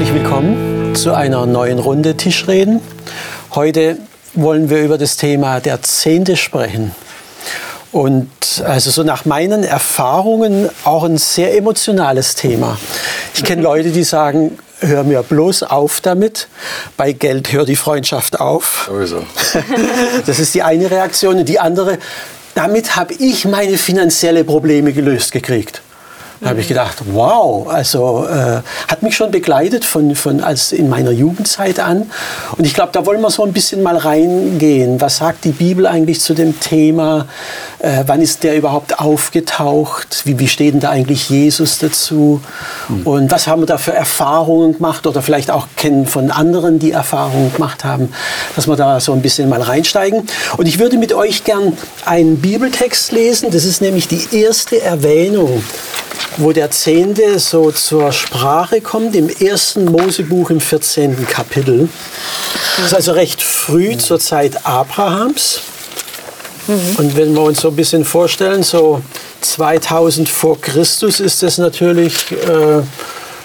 Herzlich willkommen zu einer neuen Runde Tischreden. Heute wollen wir über das Thema der Zehnte sprechen. Und also so nach meinen Erfahrungen auch ein sehr emotionales Thema. Ich kenne Leute, die sagen, hör mir bloß auf damit. Bei Geld hört die Freundschaft auf. Sowieso. Das ist die eine Reaktion. Und die andere, damit habe ich meine finanzielle Probleme gelöst gekriegt. Da habe ich gedacht, wow, also äh, hat mich schon begleitet von, von als in meiner Jugendzeit an. Und ich glaube, da wollen wir so ein bisschen mal reingehen. Was sagt die Bibel eigentlich zu dem Thema? Äh, wann ist der überhaupt aufgetaucht? Wie, wie steht denn da eigentlich Jesus dazu? Mhm. Und was haben wir da für Erfahrungen gemacht oder vielleicht auch kennen von anderen, die Erfahrungen gemacht haben, dass wir da so ein bisschen mal reinsteigen. Und ich würde mit euch gern einen Bibeltext lesen. Das ist nämlich die erste Erwähnung wo der Zehnte so zur Sprache kommt, im ersten Mosebuch im 14. Kapitel. Das ist also recht früh zur Zeit Abrahams. Mhm. Und wenn wir uns so ein bisschen vorstellen, so 2000 vor Christus ist das natürlich äh,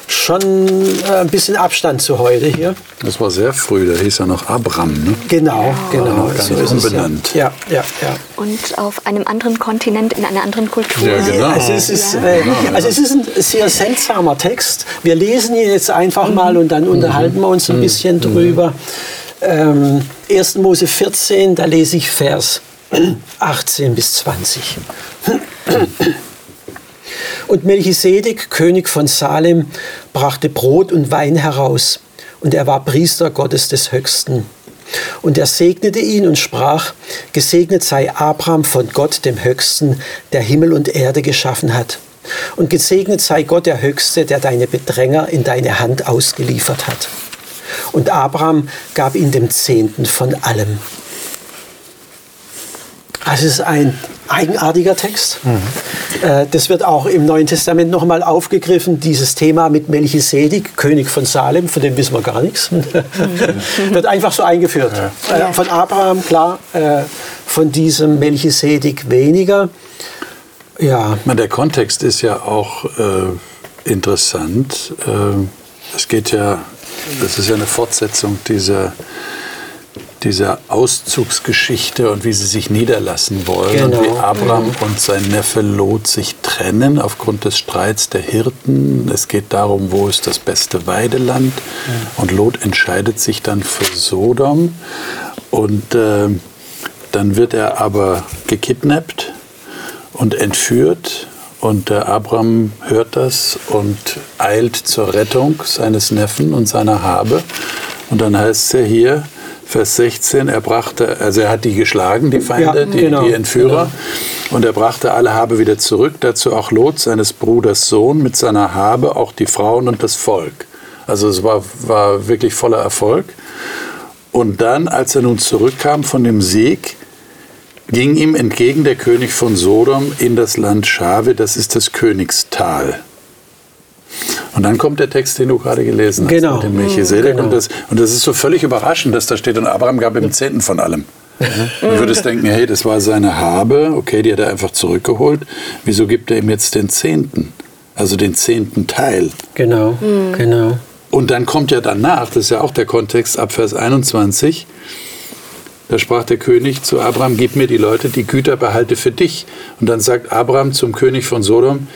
schon äh, ein bisschen Abstand zu heute hier. Das war sehr früh, da hieß er noch Abram, ne? Genau, genau. Gar so ist umbenannt. Ja, ja, ja. Und auf einem anderen Kontinent, in einer anderen Kultur. Ja, genau. Also es, ist, ja. äh, also es ist ein sehr seltsamer Text. Wir lesen ihn jetzt einfach mhm. mal und dann unterhalten wir uns ein mhm. bisschen mhm. drüber. Ähm, 1. Mose 14, da lese ich Vers 18 bis 20. Und Melchisedek, König von Salem, brachte Brot und Wein heraus. Und er war Priester Gottes des Höchsten. Und er segnete ihn und sprach, Gesegnet sei Abraham von Gott dem Höchsten, der Himmel und Erde geschaffen hat. Und gesegnet sei Gott der Höchste, der deine Bedränger in deine Hand ausgeliefert hat. Und Abraham gab ihm dem Zehnten von allem. Also es ist ein eigenartiger Text. Mhm. Das wird auch im Neuen Testament nochmal aufgegriffen, dieses Thema mit Melchisedek, König von Salem, von dem wissen wir gar nichts. Mhm. wird einfach so eingeführt. Ja. Äh, von Abraham, klar, äh, von diesem Melchisedek weniger. Ja. Der Kontext ist ja auch äh, interessant. Äh, es geht ja, das ist ja eine Fortsetzung dieser dieser Auszugsgeschichte und wie sie sich niederlassen wollen genau. und wie Abraham mhm. und sein Neffe Lot sich trennen aufgrund des Streits der Hirten. Es geht darum, wo ist das beste Weideland. Mhm. Und Lot entscheidet sich dann für Sodom. Und äh, dann wird er aber gekidnappt und entführt. Und der Abraham hört das und eilt zur Rettung seines Neffen und seiner Habe. Und dann heißt es ja hier, Vers 16, er brachte, also er hat die geschlagen, die Feinde, ja, die, genau, die, Entführer, genau. und er brachte alle Habe wieder zurück, dazu auch Lot, seines Bruders Sohn, mit seiner Habe, auch die Frauen und das Volk. Also es war, war wirklich voller Erfolg. Und dann, als er nun zurückkam von dem Sieg, ging ihm entgegen der König von Sodom in das Land Schave, das ist das Königstal. Und dann kommt der Text, den du gerade gelesen hast, genau. mit dem Melchisedek. Genau. Und, das, und das ist so völlig überraschend, dass da steht, und Abraham gab ihm Zehnten von allem. Du würdest denken, hey, das war seine Habe, okay, die hat er einfach zurückgeholt. Wieso gibt er ihm jetzt den Zehnten? Also den zehnten Teil. Genau, mhm. genau. Und dann kommt ja danach, das ist ja auch der Kontext ab Vers 21, da sprach der König zu Abraham, gib mir die Leute, die Güter behalte für dich. Und dann sagt Abraham zum König von Sodom,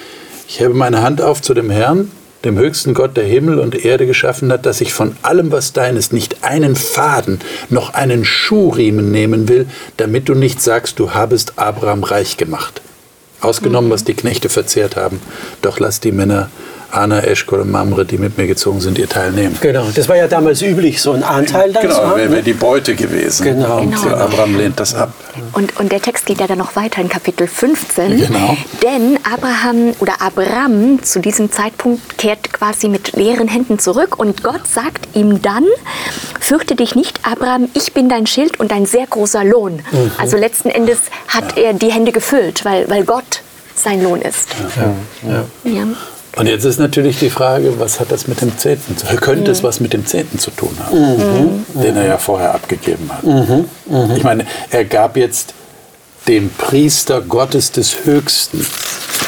ich hebe meine Hand auf zu dem Herrn, dem höchsten Gott, der Himmel und Erde geschaffen hat, dass ich von allem, was dein ist, nicht einen Faden, noch einen Schuhriemen nehmen will, damit du nicht sagst, du habest Abraham reich gemacht. Ausgenommen, mhm. was die Knechte verzehrt haben. Doch lass die Männer Anna, Eschkol und Mamre, die mit mir gezogen sind, ihr Teil nehmen. Genau, das war ja damals üblich, so ein Anteil dann Genau, wäre wär die Beute gewesen. Genau. Und genau. Abraham lehnt das ab. Und, und der Text geht ja dann noch weiter in Kapitel 15. Genau. Denn Abraham oder Abraham zu diesem Zeitpunkt kehrt quasi mit leeren Händen zurück und Gott sagt ihm dann, fürchte dich nicht, Abraham, ich bin dein Schild und ein sehr großer Lohn. Mhm. Also letzten Endes hat ja. er die Hände gefüllt, weil, weil Gott sein Lohn ist. Ja. ja. Und jetzt ist natürlich die Frage, was hat das mit dem Zehnten zu tun? Könnte mhm. es was mit dem Zehnten zu tun haben, mhm. den er ja vorher abgegeben hat? Mhm. mhm. Ich meine, er gab jetzt dem Priester Gottes des Höchsten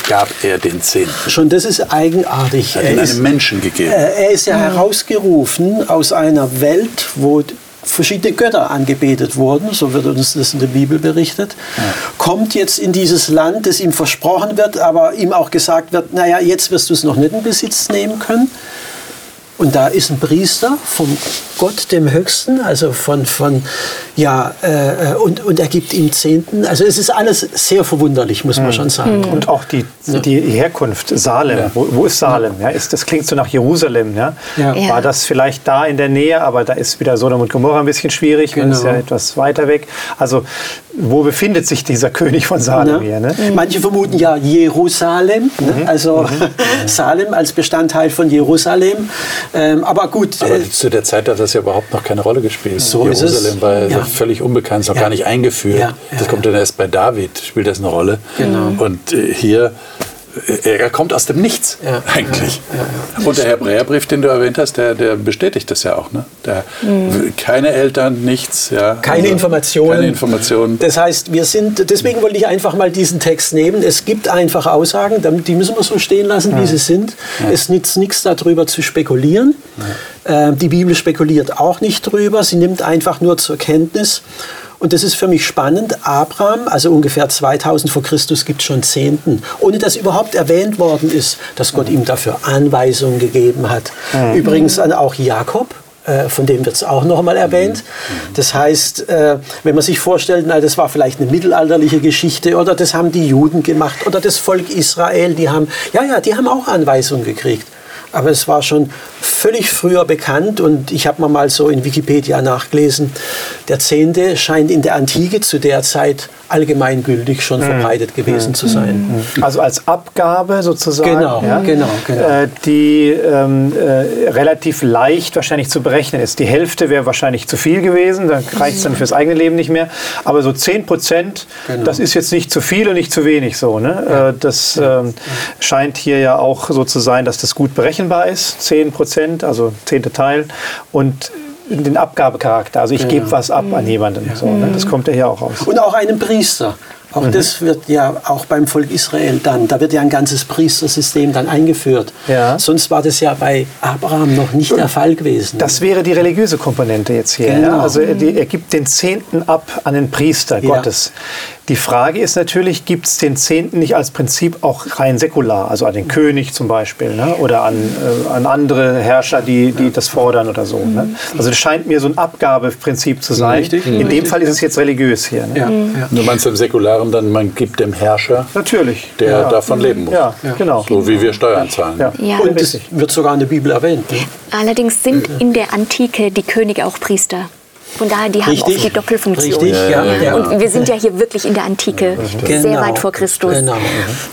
gab er den Zehnten. Schon das ist eigenartig. Er hat ihn ist, einem Menschen gegeben. er ist ja herausgerufen aus einer Welt, wo verschiedene Götter angebetet wurden, so wird uns das in der Bibel berichtet, kommt jetzt in dieses Land, das ihm versprochen wird, aber ihm auch gesagt wird, naja, jetzt wirst du es noch nicht in Besitz nehmen können. Und da ist ein Priester von Gott dem Höchsten, also von, von ja, äh, und, und er gibt ihm Zehnten. Also es ist alles sehr verwunderlich, muss man schon sagen. Und auch die, die Herkunft, Salem. Wo, wo ist Salem? Ja, ist, das klingt so nach Jerusalem. Ja? Ja. Ja. War das vielleicht da in der Nähe, aber da ist wieder Sodom und Gomorra ein bisschen schwierig, genau. ist ja Genau. etwas weiter weg. Also wo befindet sich dieser König von Salem hier? Ne? Manche vermuten ja Jerusalem, Mhm. ne? also Salem als Bestandteil von Jerusalem. Ähm, aber gut, Aber äh, zu der Zeit hat das ja überhaupt noch keine Rolle gespielt. So ist es. Jerusalem war ja. Völlig unbekannt, ist noch gar nicht eingeführt. Das kommt dann erst bei David, spielt das eine Rolle. Genau. Und äh, hier, äh, er kommt aus dem Nichts Ja. eigentlich. Und der Hebräerbrief, den du erwähnt hast, der, der bestätigt das ja auch. Ne? Der, Keine Eltern, nichts. Ja. keine Also, Informationen. Keine Informationen. Das heißt, wir sind, deswegen wollte ich einfach mal diesen Text nehmen. Es gibt einfach Aussagen, die müssen wir so stehen lassen, wie sie sind. Es nützt nichts darüber zu spekulieren. Ähm, die Bibel spekuliert auch nicht drüber. Sie nimmt einfach nur zur Kenntnis. Und das ist für mich spannend. Abraham, also ungefähr 2000 vor Christus, gibt schon Zehnten. Ohne dass überhaupt erwähnt worden ist, dass Gott ihm dafür Anweisungen gegeben hat. Übrigens an auch Jakob, äh, von dem wird es auch noch mal erwähnt. Das heißt, äh, wenn man sich vorstellt, na, das war vielleicht eine mittelalterliche Geschichte oder das haben die Juden gemacht oder das Volk Israel, die haben, ja, ja, die haben auch Anweisungen gekriegt. Aber es war schon völlig früher bekannt und ich habe mal so in Wikipedia nachgelesen, der Zehnte scheint in der Antike zu der Zeit allgemeingültig schon verbreitet gewesen zu sein. Also als Abgabe sozusagen, Genau, ja, genau, genau. Äh, die ähm, äh, relativ leicht wahrscheinlich zu berechnen ist. Die Hälfte wäre wahrscheinlich zu viel gewesen, dann reicht es dann fürs eigene Leben nicht mehr. Aber so 10 Prozent, Genau. das ist jetzt nicht zu viel und nicht zu wenig so. Ne? Äh, das ähm, scheint hier ja auch so zu sein, dass das gut berechenbar ist. 10 Prozent, also zehnte Teil. Und den Abgabecharakter, also ich gebe was ab an jemanden. So, ne? Das kommt ja hier auch raus. Und auch einem Priester. Auch Mhm. das wird ja auch beim Volk Israel dann, da wird ja ein ganzes Priestersystem dann eingeführt. Ja. Sonst war das ja bei Abraham noch nicht der Fall gewesen. Das wäre die religiöse Komponente jetzt hier. Genau. Ja? Also er, die, er gibt den Zehnten ab an den Priester Ja. Gottes. Die Frage ist natürlich, gibt es den Zehnten nicht als Prinzip auch rein säkular, also an den König zum Beispiel ne? oder an, äh, an andere Herrscher, die, die das fordern oder so. Ne? Also das scheint mir so ein Abgabeprinzip zu sein. Richtig. In dem Fall ist es jetzt religiös hier. Ne? ja, ja. Du meinst im Säkularen dann, man gibt dem Herrscher, Natürlich. der ja. davon leben muss. Ja, genau. So wie wir Steuern zahlen. Ja. Ja. Und das richtig. wird sogar in der Bibel erwähnt. Ne? Allerdings sind in der Antike die Könige auch Priester. Von daher, die haben Richtig. oft die Doppelfunktion. Richtig, ja, ja. Und wir sind ja hier wirklich in der Antike, sehr Genau. weit vor Christus. Genau.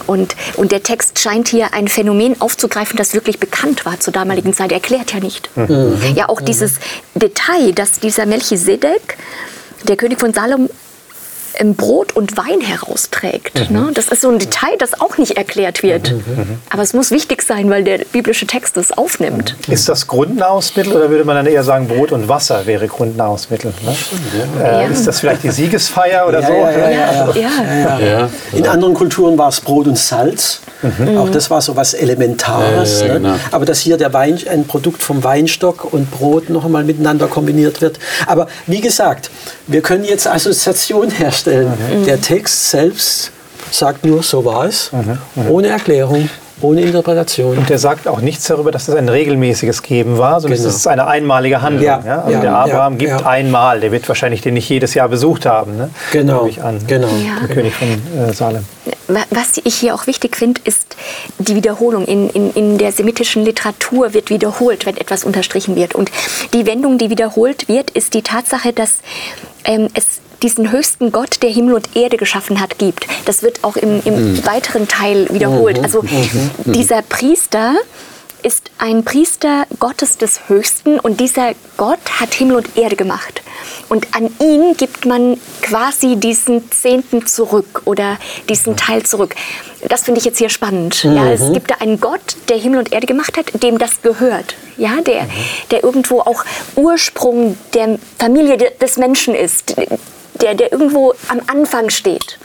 Und, und der Text scheint hier ein Phänomen aufzugreifen, das wirklich bekannt war zur damaligen Zeit. Er erklärt ja nicht. Mhm. Ja, auch dieses Detail, dass dieser Melchisedek, der König von Salem, ähm, Brot und Wein herausträgt. Ne? Das ist so ein Detail, das auch nicht erklärt wird. Aber es muss wichtig sein, weil der biblische Text es aufnimmt. Ist das Grundnahrungsmittel oder würde man dann eher sagen, Brot und Wasser wäre Grundnahrungsmittel? Ne? Ja. Äh, ist das vielleicht die Siegesfeier oder Ja, so? ja, ja, Ja, ja. Ja. In anderen Kulturen war es Brot und Salz. Auch das war so was Elementares. Ja, ja, ne? genau. Aber dass hier der Wein, ein Produkt vom Weinstock und Brot noch einmal miteinander kombiniert wird. Aber wie gesagt, wir können jetzt Assoziation herstellen. Der Text selbst sagt nur, so war es, ohne Erklärung, ohne Interpretation. Und der sagt auch nichts darüber, dass das ein regelmäßiges Geben war, sondern Genau. es ist eine einmalige Handlung. Ja, Ja, Also ja, der Abraham ja, gibt ja. einmal, der wird wahrscheinlich den nicht jedes Jahr besucht haben. Ne? Genau, ich an. genau. Ja. Der König von äh, Salem. Wa- Was ich hier auch wichtig finde, ist die Wiederholung. In, in, in der semitischen Literatur wird wiederholt, wenn etwas unterstrichen wird. Und die Wendung, die wiederholt wird, ist die Tatsache, dass ähm, es diesen höchsten Gott, der Himmel und Erde geschaffen hat, gibt. Das wird auch im, im weiteren Teil wiederholt. Also dieser Priester ist ein Priester Gottes des Höchsten und dieser Gott hat Himmel und Erde gemacht. Und an ihn gibt man quasi diesen Zehnten zurück oder diesen Teil zurück. Das finde ich jetzt hier spannend. Ja, es gibt da einen Gott, der Himmel und Erde gemacht hat, dem das gehört. Ja, der, der irgendwo auch Ursprung der Familie de- des Menschen ist, der, der irgendwo am Anfang steht.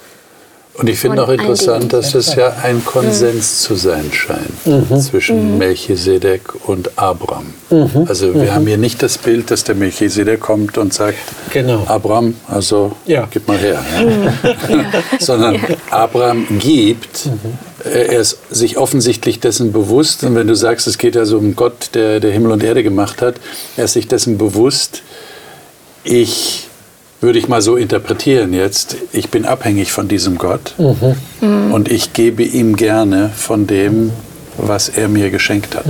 Und ich finde auch interessant, dass es ja ein Konsens zu sein scheint zwischen Melchisedek und Abraham. Also wir haben hier nicht das Bild, dass der Melchisedek kommt und sagt, Genau. Abraham, also Ja. gib mal her. Ja. Sondern Abraham gibt, er ist sich offensichtlich dessen bewusst, und wenn du sagst, es geht ja so um Gott, der, der Himmel und Erde gemacht hat, er ist sich dessen bewusst, ich würde ich mal so interpretieren jetzt, ich bin abhängig von diesem Gott und ich gebe ihm gerne von dem, was er mir geschenkt hat.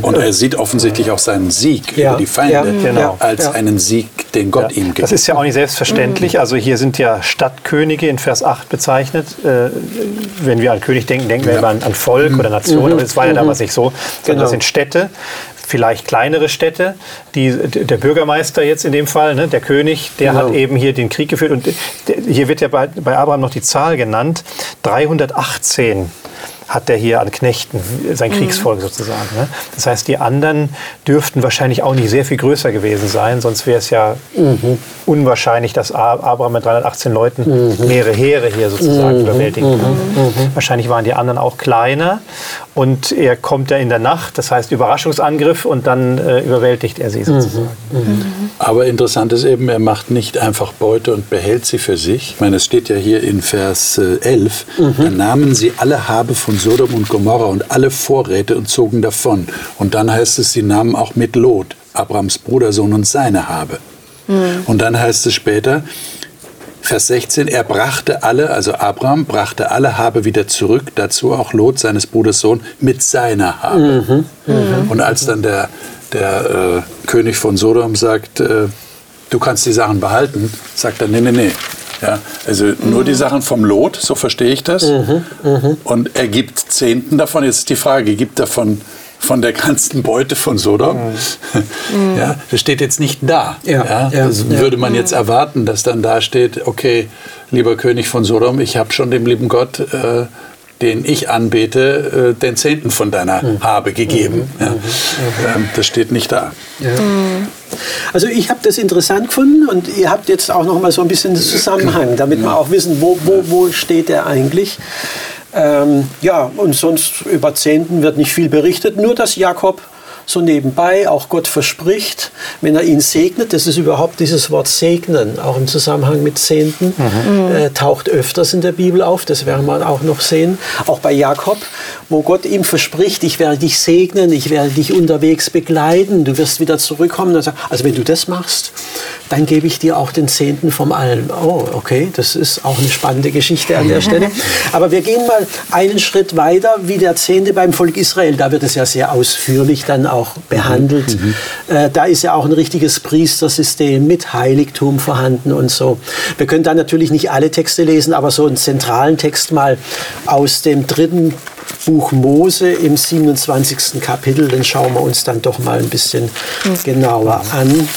Und er sieht offensichtlich auch seinen Sieg Ja, über die Feinde ja, genau. als Ja. einen Sieg, den Gott ihm gibt. Das ist ja auch nicht selbstverständlich. Also hier sind ja Stadtkönige in Vers 8 bezeichnet. Äh, wenn wir an König denken, denken wir immer an, an Volk oder Nation. Aber das war ja damals nicht so. Sondern Genau. das sind Städte, vielleicht kleinere Städte. Die, der Bürgermeister jetzt in dem Fall, ne, der König, der Genau. hat eben hier den Krieg geführt. Und der, hier wird ja bei, bei Abraham noch die Zahl genannt. 318 hat der hier an Knechten, sein Kriegsvolk sozusagen. Ne? Das heißt, die anderen dürften wahrscheinlich auch nicht sehr viel größer gewesen sein, sonst wäre es ja unwahrscheinlich, dass Abraham mit 318 Leuten mehrere Heere hier sozusagen überwältigen kann. Wahrscheinlich waren die anderen auch kleiner und er kommt ja in der Nacht, das heißt Überraschungsangriff und dann äh, überwältigt er sie sozusagen. Aber interessant ist eben, er macht nicht einfach Beute und behält sie für sich. Ich meine, es steht ja hier in Vers äh, 11, da nahmen sie alle Habe von Sodom und Gomorra und alle Vorräte und zogen davon. Und dann heißt es, sie nahmen auch mit Lot, Abrams Brudersohn und seine Habe. Und dann heißt es später, Vers 16, er brachte alle, also Abraham brachte alle Habe wieder zurück, dazu auch Lot, seines Bruders Sohn, mit seiner Habe. Und als dann der, der äh, König von Sodom sagt, äh, du kannst die Sachen behalten, sagt er, nee, nee, nee. Ja, also nur die Sachen vom Lot, so verstehe ich das. Und er gibt Zehnten davon. Jetzt ist die Frage, gibt er von, der ganzen Beute von Sodom? Ja, das steht jetzt nicht da. Ja, ja, das ja. würde man jetzt erwarten, dass dann da steht, okay, lieber König von Sodom, ich habe schon dem lieben Gott, äh, den ich anbete, äh, den Zehnten von deiner Habe gegeben. Ja. Ähm, das steht nicht da. Also ich habe das interessant gefunden und ihr habt jetzt auch noch mal so ein bisschen den Zusammenhang, damit wir auch wissen, wo, wo, wo steht er eigentlich. Ähm, ja, und sonst über Zehnten wird nicht viel berichtet, nur dass Jakob so nebenbei auch Gott verspricht, wenn er ihn segnet, das ist überhaupt dieses Wort segnen, auch im Zusammenhang mit Zehnten, äh, taucht öfters in der Bibel auf, das werden wir auch noch sehen, auch bei Jakob, wo Gott ihm verspricht, ich werde dich segnen, ich werde dich unterwegs begleiten, du wirst wieder zurückkommen. Sagt, Also wenn du das machst, dann gebe ich dir auch den Zehnten vom Allen. Oh, okay, das ist auch eine spannende Geschichte an der Stelle. Aber wir gehen mal einen Schritt weiter, wie der Zehnte beim Volk Israel. Da wird es ja sehr ausführlich dann auch behandelt. Äh, da ist ja auch ein richtiges Priestersystem mit Heiligtum vorhanden und so. Wir können da natürlich nicht alle Texte lesen, aber so einen zentralen Text mal aus dem dritten Buch Mose im 27. Kapitel, den schauen wir uns dann doch mal ein bisschen genauer an,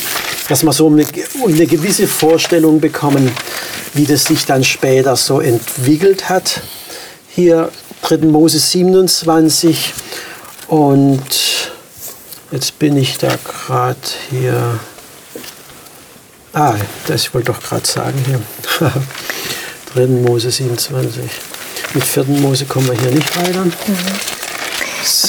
dass wir so eine, eine gewisse Vorstellung bekommen, wie das sich dann später so entwickelt hat. Hier 3. Mose 27 und jetzt bin ich da gerade hier. Ah, das ich wollte doch gerade sagen hier. 3. Mose 27. Mit 4. Mose kommen wir hier nicht weiter.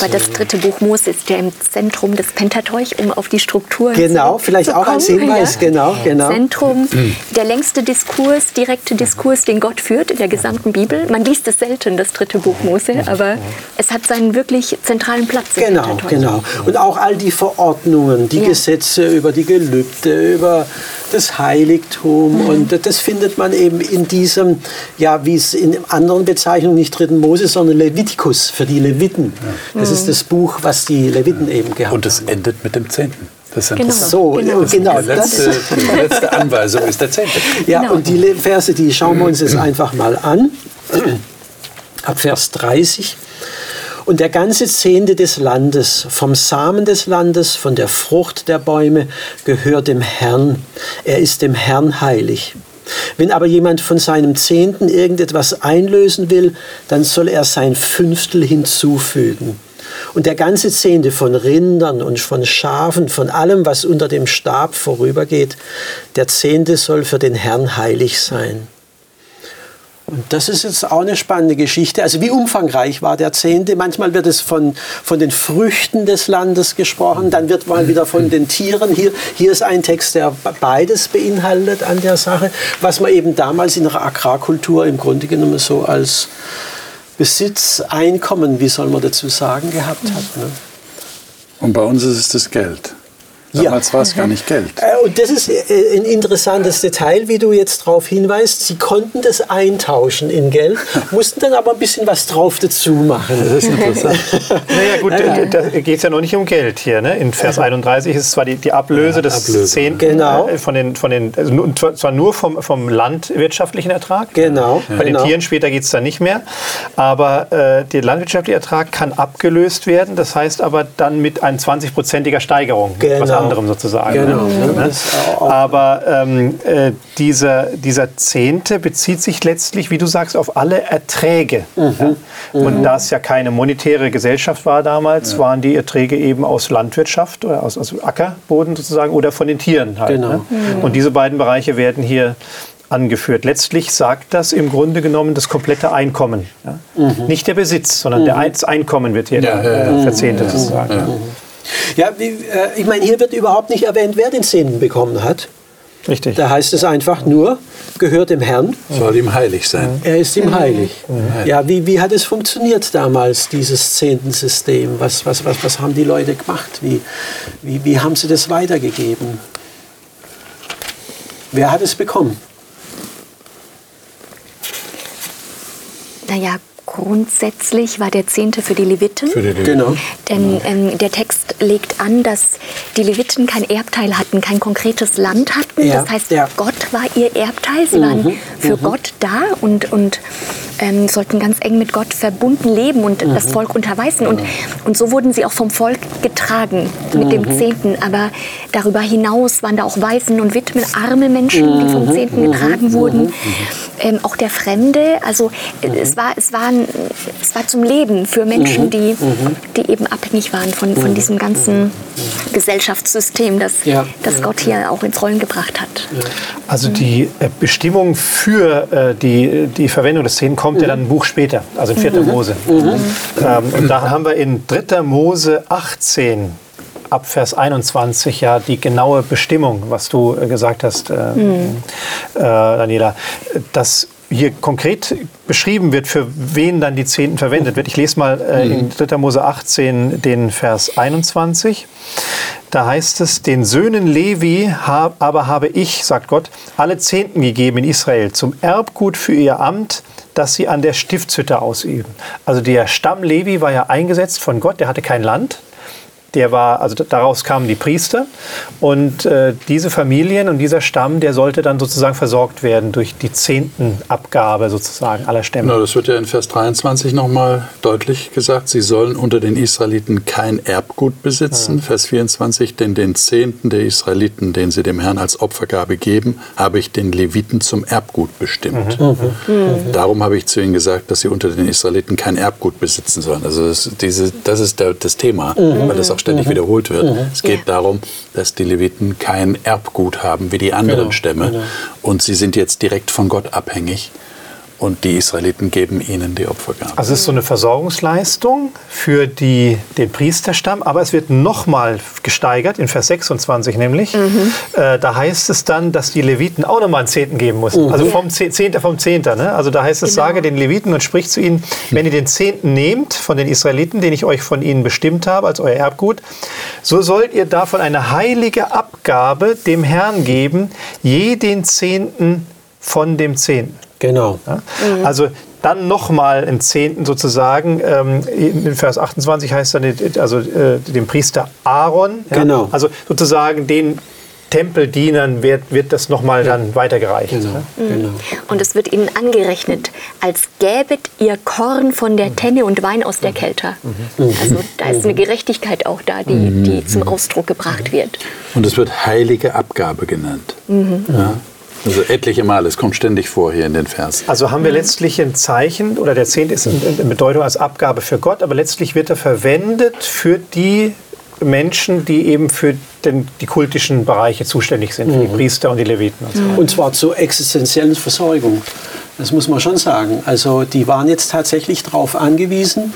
Aber das dritte Buch Mose ist ja im Zentrum des Pentateuch, um auf die Struktur Genau, vielleicht auch als Hinweis, genau, genau. Zentrum, der längste Diskurs, direkte Diskurs, den Gott führt in der gesamten Bibel. Man liest es selten, das dritte Buch Mose, aber es hat seinen wirklich zentralen Platz im Genau, Pentateuch. genau. Und auch all die Verordnungen, die Ja. Gesetze über die Gelübde, über das Heiligtum. Und das findet man eben in diesem, ja, wie es in anderen Bezeichnungen nicht dritten Mose, sondern Levitikus für die Leviten. Das ist das Buch, was die Leviten eben gehabt Und es haben. endet mit dem Zehnten. Das ist Genau. So, Genau. genau. Die das, letzte, die letzte Anweisung ist der Zehnte. Ja, Genau. und die Verse, die schauen wir uns jetzt einfach mal an. Ab Vers 30. Und der ganze Zehnte des Landes, vom Samen des Landes, von der Frucht der Bäume, gehört dem Herrn. Er ist dem Herrn heilig. Wenn aber jemand von seinem Zehnten irgendetwas einlösen will, dann soll er sein Fünftel hinzufügen. Und der ganze Zehnte von Rindern und von Schafen, von allem, was unter dem Stab vorübergeht, der Zehnte soll für den Herrn heilig sein. Und das ist jetzt auch eine spannende Geschichte. Also wie umfangreich war der Zehnte? Manchmal wird es von, von den Früchten des Landes gesprochen, dann wird mal wieder von den Tieren. Hier, hier ist ein Text, der beides beinhaltet an der Sache, was man eben damals in der Agrarkultur im Grunde genommen so als Besitz, Einkommen, wie soll man dazu sagen, gehabt hat. Ne? Und bei uns ist es das Geld. Damals ja. war es gar nicht Geld. Äh, und das ist äh, ein interessantes Detail, wie du jetzt darauf hinweist. Sie konnten das eintauschen in Geld, mussten dann aber ein bisschen was drauf dazu machen. Das ist interessant. naja, gut, ja. da geht es ja noch nicht um Geld hier. Ne? In Vers 31 ist zwar die, die Ablöse ja, des Ablöse. Zehnten genau. Äh, von den, von den, also zwar nur vom, vom landwirtschaftlichen Ertrag. Genau. Bei den genau. Tieren später geht es dann nicht mehr. Aber äh, der landwirtschaftliche Ertrag kann abgelöst werden. Das heißt aber dann mit einer 20-prozentiger Steigerung. Genau anderem sozusagen. Genau. Ne? Aber ähm, äh, dieser, dieser Zehnte bezieht sich letztlich, wie du sagst, auf alle Erträge. Mhm. Ja? Und mhm. da es ja keine monetäre Gesellschaft war damals, ja. waren die Erträge eben aus Landwirtschaft oder aus, aus Ackerboden sozusagen oder von den Tieren halt. Genau. Ne? Mhm. Und diese beiden Bereiche werden hier angeführt. Letztlich sagt das im Grunde genommen das komplette Einkommen. Ja? Mhm. Nicht der Besitz, sondern mhm. der Einkommen wird hier ja, äh, verzehntet sozusagen. Ja. Äh, ich meine, hier wird überhaupt nicht erwähnt, wer den Zehnten bekommen hat. Richtig. Da heißt es einfach nur, gehört dem Herrn. Soll ihm heilig sein. Er ist ihm heilig. Mhm. Ja, wie, wie hat es funktioniert damals, dieses Zehntensystem? Was, was, was, was haben die Leute gemacht? Wie, wie, wie haben sie das weitergegeben? Wer hat es bekommen? Naja, Grundsätzlich war der Zehnte für die Leviten. Für die Leviten. Genau. Denn ähm, der Text legt an, dass die Leviten kein Erbteil hatten, kein konkretes Land hatten. Ja. Das heißt, ja. Gott war ihr Erbteil. Sie mhm. waren für mhm. Gott da und, und ähm, sollten ganz eng mit Gott verbunden leben und mhm. das Volk unterweisen. Und, und so wurden sie auch vom Volk getragen mit dem mhm. Zehnten. Aber darüber hinaus waren da auch Waisen und Witwen, arme Menschen, die vom mhm. Zehnten mhm. getragen wurden. Ähm, auch der Fremde. Also es, war, es waren es war zum Leben für Menschen, mhm. die, mhm. die eben abhängig waren von, von mhm. diesem ganzen Gesellschaftssystem, das, ja. das Gott hier auch ins Rollen gebracht hat. Also die äh, Bestimmung für äh, die, die Verwendung des Szenen kommt ja dann ein Buch später, also in 4. Mose. Ähm, und da haben wir in 3. Mose 18 ab Vers 21 ja die genaue Bestimmung, was du äh, gesagt hast, äh, mhm. äh, Daniela. Das hier konkret beschrieben wird, für wen dann die Zehnten verwendet wird. Ich lese mal äh, in 3. Mhm. Mose 18 den Vers 21. Da heißt es, den Söhnen Levi hab, aber habe ich, sagt Gott, alle Zehnten gegeben in Israel zum Erbgut für ihr Amt, das sie an der Stiftshütte ausüben. Also der Stamm Levi war ja eingesetzt von Gott, der hatte kein Land, der war, also daraus kamen die Priester und äh, diese Familien und dieser Stamm, der sollte dann sozusagen versorgt werden durch die Zehntenabgabe sozusagen aller Stämme. Ja, das wird ja in Vers 23 nochmal deutlich gesagt. Sie sollen unter den Israeliten kein Erbgut besitzen. Ja. Vers 24, denn den Zehnten der Israeliten, den sie dem Herrn als Opfergabe geben, habe ich den Leviten zum Erbgut bestimmt. Mhm. Mhm. Mhm. Darum habe ich zu ihnen gesagt, dass sie unter den Israeliten kein Erbgut besitzen sollen. Also das, diese, das ist der, das Thema, mhm. weil das auch ständig mhm. wiederholt wird. Mhm. Es geht ja. darum, dass die Leviten kein Erbgut haben wie die anderen genau. Stämme. Genau. Und sie sind jetzt direkt von Gott abhängig und die Israeliten geben ihnen die Opfergabe. Also es ist so eine Versorgungsleistung für die, den Priesterstamm, aber es wird nochmal gesteigert, in Vers 26 nämlich. Mhm. Äh, da heißt es dann, dass die Leviten auch nochmal einen Zehnten geben müssen. Mhm. Also vom Zehnter vom Zehnter. Ne? Also da heißt es, genau. sage den Leviten und sprich zu ihnen, wenn ihr den Zehnten nehmt von den Israeliten, den ich euch von ihnen bestimmt habe als euer Erbgut, so sollt ihr davon eine heilige Abgabe dem Herrn geben, je den Zehnten von dem Zehnten. Genau. Ja? Mhm. Also dann nochmal einen Zehnten sozusagen. Ähm, in Vers 28 heißt dann, also äh, dem Priester Aaron. Ja? Genau. Also sozusagen den Tempeldienern wird, wird das nochmal ja. dann weitergereicht. Genau. Mhm. genau. Und es wird ihnen angerechnet, als gäbet ihr Korn von der Tenne und Wein aus der Kelter. Mhm. Also da ist eine Gerechtigkeit auch da, die, die zum Ausdruck gebracht wird. Und es wird heilige Abgabe genannt. Mhm. Ja? Also etliche Male, es kommt ständig vor hier in den Vers. Also haben wir letztlich ein Zeichen, oder der Zehnte ist in Bedeutung als Abgabe für Gott, aber letztlich wird er verwendet für die Menschen, die eben für den, die kultischen Bereiche zuständig sind, mhm. die Priester und die Leviten. Und, so und zwar zur existenziellen Versorgung. Das muss man schon sagen. Also die waren jetzt tatsächlich darauf angewiesen,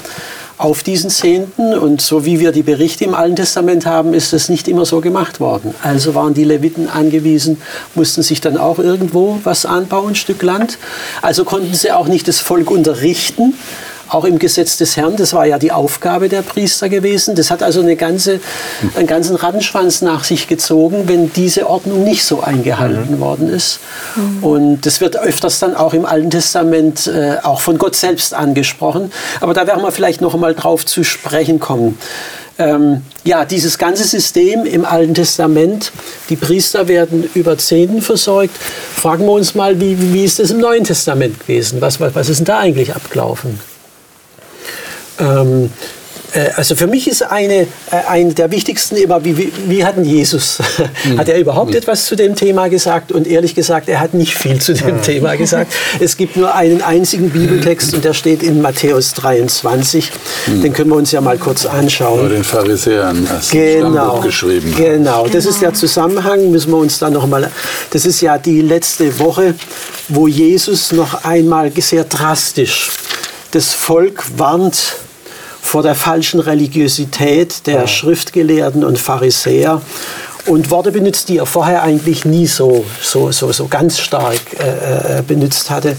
auf diesen Zehnten. Und so wie wir die Berichte im Alten Testament haben, ist das nicht immer so gemacht worden. Also waren die Leviten angewiesen, mussten sich dann auch irgendwo was anbauen, ein Stück Land. Also konnten sie auch nicht das Volk unterrichten auch im Gesetz des Herrn. Das war ja die Aufgabe der Priester gewesen. Das hat also eine ganze, einen ganzen Rattenschwanz nach sich gezogen, wenn diese Ordnung nicht so eingehalten mhm. worden ist. Mhm. Und das wird öfters dann auch im Alten Testament äh, auch von Gott selbst angesprochen. Aber da werden wir vielleicht noch einmal drauf zu sprechen kommen. Ähm, ja, dieses ganze System im Alten Testament, die Priester werden über Zehnten versorgt. Fragen wir uns mal, wie, wie ist das im Neuen Testament gewesen? Was, was, was ist denn da eigentlich abgelaufen? Ähm, äh, also für mich ist eine, äh, eine der wichtigsten immer, wie, wie, wie hat denn Jesus, mhm. hat er überhaupt mhm. etwas zu dem Thema gesagt? Und ehrlich gesagt, er hat nicht viel zu dem mhm. Thema gesagt. Es gibt nur einen einzigen Bibeltext und der steht in Matthäus 23. Mhm. Den können wir uns ja mal kurz anschauen. Über den Pharisäern hast genau, geschrieben. Genau, das ist der Zusammenhang, müssen wir uns dann noch mal, das ist ja die letzte Woche, wo Jesus noch einmal sehr drastisch das Volk warnt vor der falschen Religiosität der Schriftgelehrten und Pharisäer und Worte benutzt, die er vorher eigentlich nie so, so, so, so ganz stark äh, äh, benutzt hatte.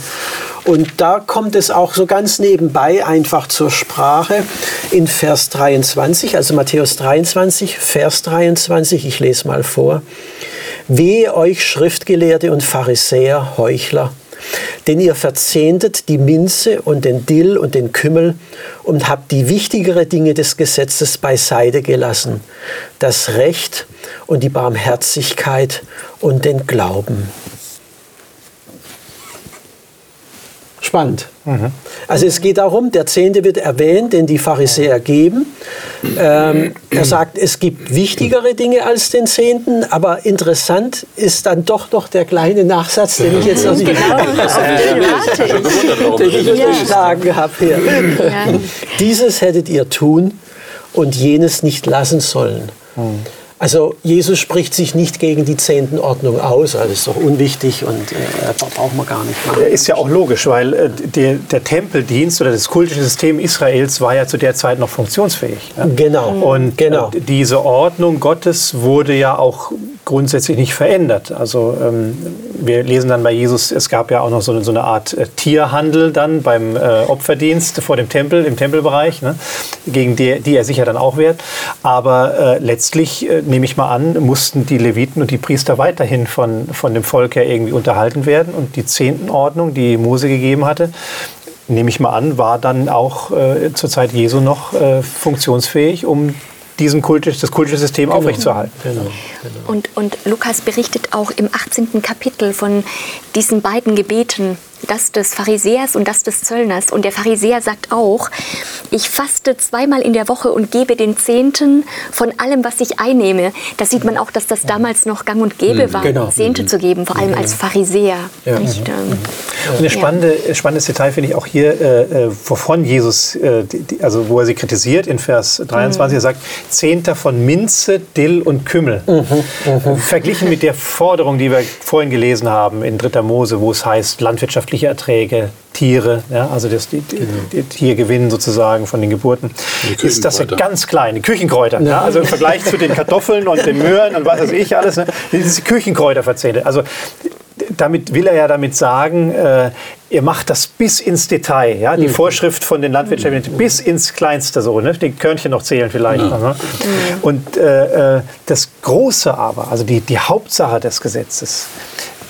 Und da kommt es auch so ganz nebenbei einfach zur Sprache in Vers 23, also Matthäus 23, Vers 23, ich lese mal vor. Wehe euch Schriftgelehrte und Pharisäer, Heuchler, denn ihr verzehntet die Minze und den Dill und den Kümmel und habt die wichtigere Dinge des Gesetzes beiseite gelassen, das Recht und die Barmherzigkeit und den Glauben. Spannend. Mhm. Also es geht darum, der Zehnte wird erwähnt, den die Pharisäer geben. Ähm, er sagt, es gibt wichtigere Dinge als den Zehnten, aber interessant ist dann doch noch der kleine Nachsatz, den ich jetzt noch nicht genau, den ich geschlagen habe hier. Ja. Dieses hättet ihr tun und jenes nicht lassen sollen. Mhm. Also Jesus spricht sich nicht gegen die Zehntenordnung aus, also das ist doch unwichtig und äh, braucht man gar nicht machen. Ist ja auch logisch, weil äh, der, der, Tempeldienst oder das kultische System Israels war ja zu der Zeit noch funktionsfähig. Ja? Genau. Und genau. Äh, diese Ordnung Gottes wurde ja auch grundsätzlich nicht verändert. Also ähm, wir lesen dann bei Jesus, es gab ja auch noch so eine, so eine Art äh, Tierhandel dann beim äh, Opferdienst vor dem Tempel, im Tempelbereich, ne, gegen die, die er sicher dann auch wehrt. Aber äh, letztlich, äh, nehme ich mal an, mussten die Leviten und die Priester weiterhin von, von dem Volk her irgendwie unterhalten werden. Und die Zehntenordnung, die Mose gegeben hatte, nehme ich mal an, war dann auch äh, zur Zeit Jesu noch äh, funktionsfähig, um diesen kultisch, das kultische System genau. aufrechtzuerhalten. Genau. Genau. Und, und Lukas berichtet auch im 18. Kapitel von diesen beiden Gebeten, das des Pharisäers und das des Zöllners. Und der Pharisäer sagt auch, ich faste zweimal in der Woche und gebe den Zehnten von allem, was ich einnehme. Da sieht man auch, dass das damals noch gang und gäbe mhm. war, genau. Zehnte zu geben, vor allem als Pharisäer. Ja. Nicht, ähm, und ein spannende, ja. spannendes Detail finde ich auch hier, äh, äh, wovon Jesus, äh, die, also wo er sie kritisiert in Vers 23, mhm. er sagt, Zehnter von Minze, Dill und Kümmel. Mhm. Mhm. Verglichen mit der Forderung, die wir vorhin gelesen haben in 3. Mose, wo es heißt, landwirtschaftliche Erträge, Tiere, ja, also das, die, genau. die, Tiergewinn sozusagen von den Geburten, ist das ja ganz klein, die Küchenkräuter. Ja. also im Vergleich zu den Kartoffeln und den Möhren und was weiß ich alles, ne, diese Küchenkräuter verzählt. Also damit will er ja damit sagen, äh, ihr macht das bis ins Detail. Ja? Die mhm. Vorschrift von den Landwirtschaften mhm. bis ins Kleinste so. Ne? Die Körnchen noch zählen vielleicht. Mhm. Ne? Und äh, äh, das Große aber, also die, die Hauptsache des Gesetzes,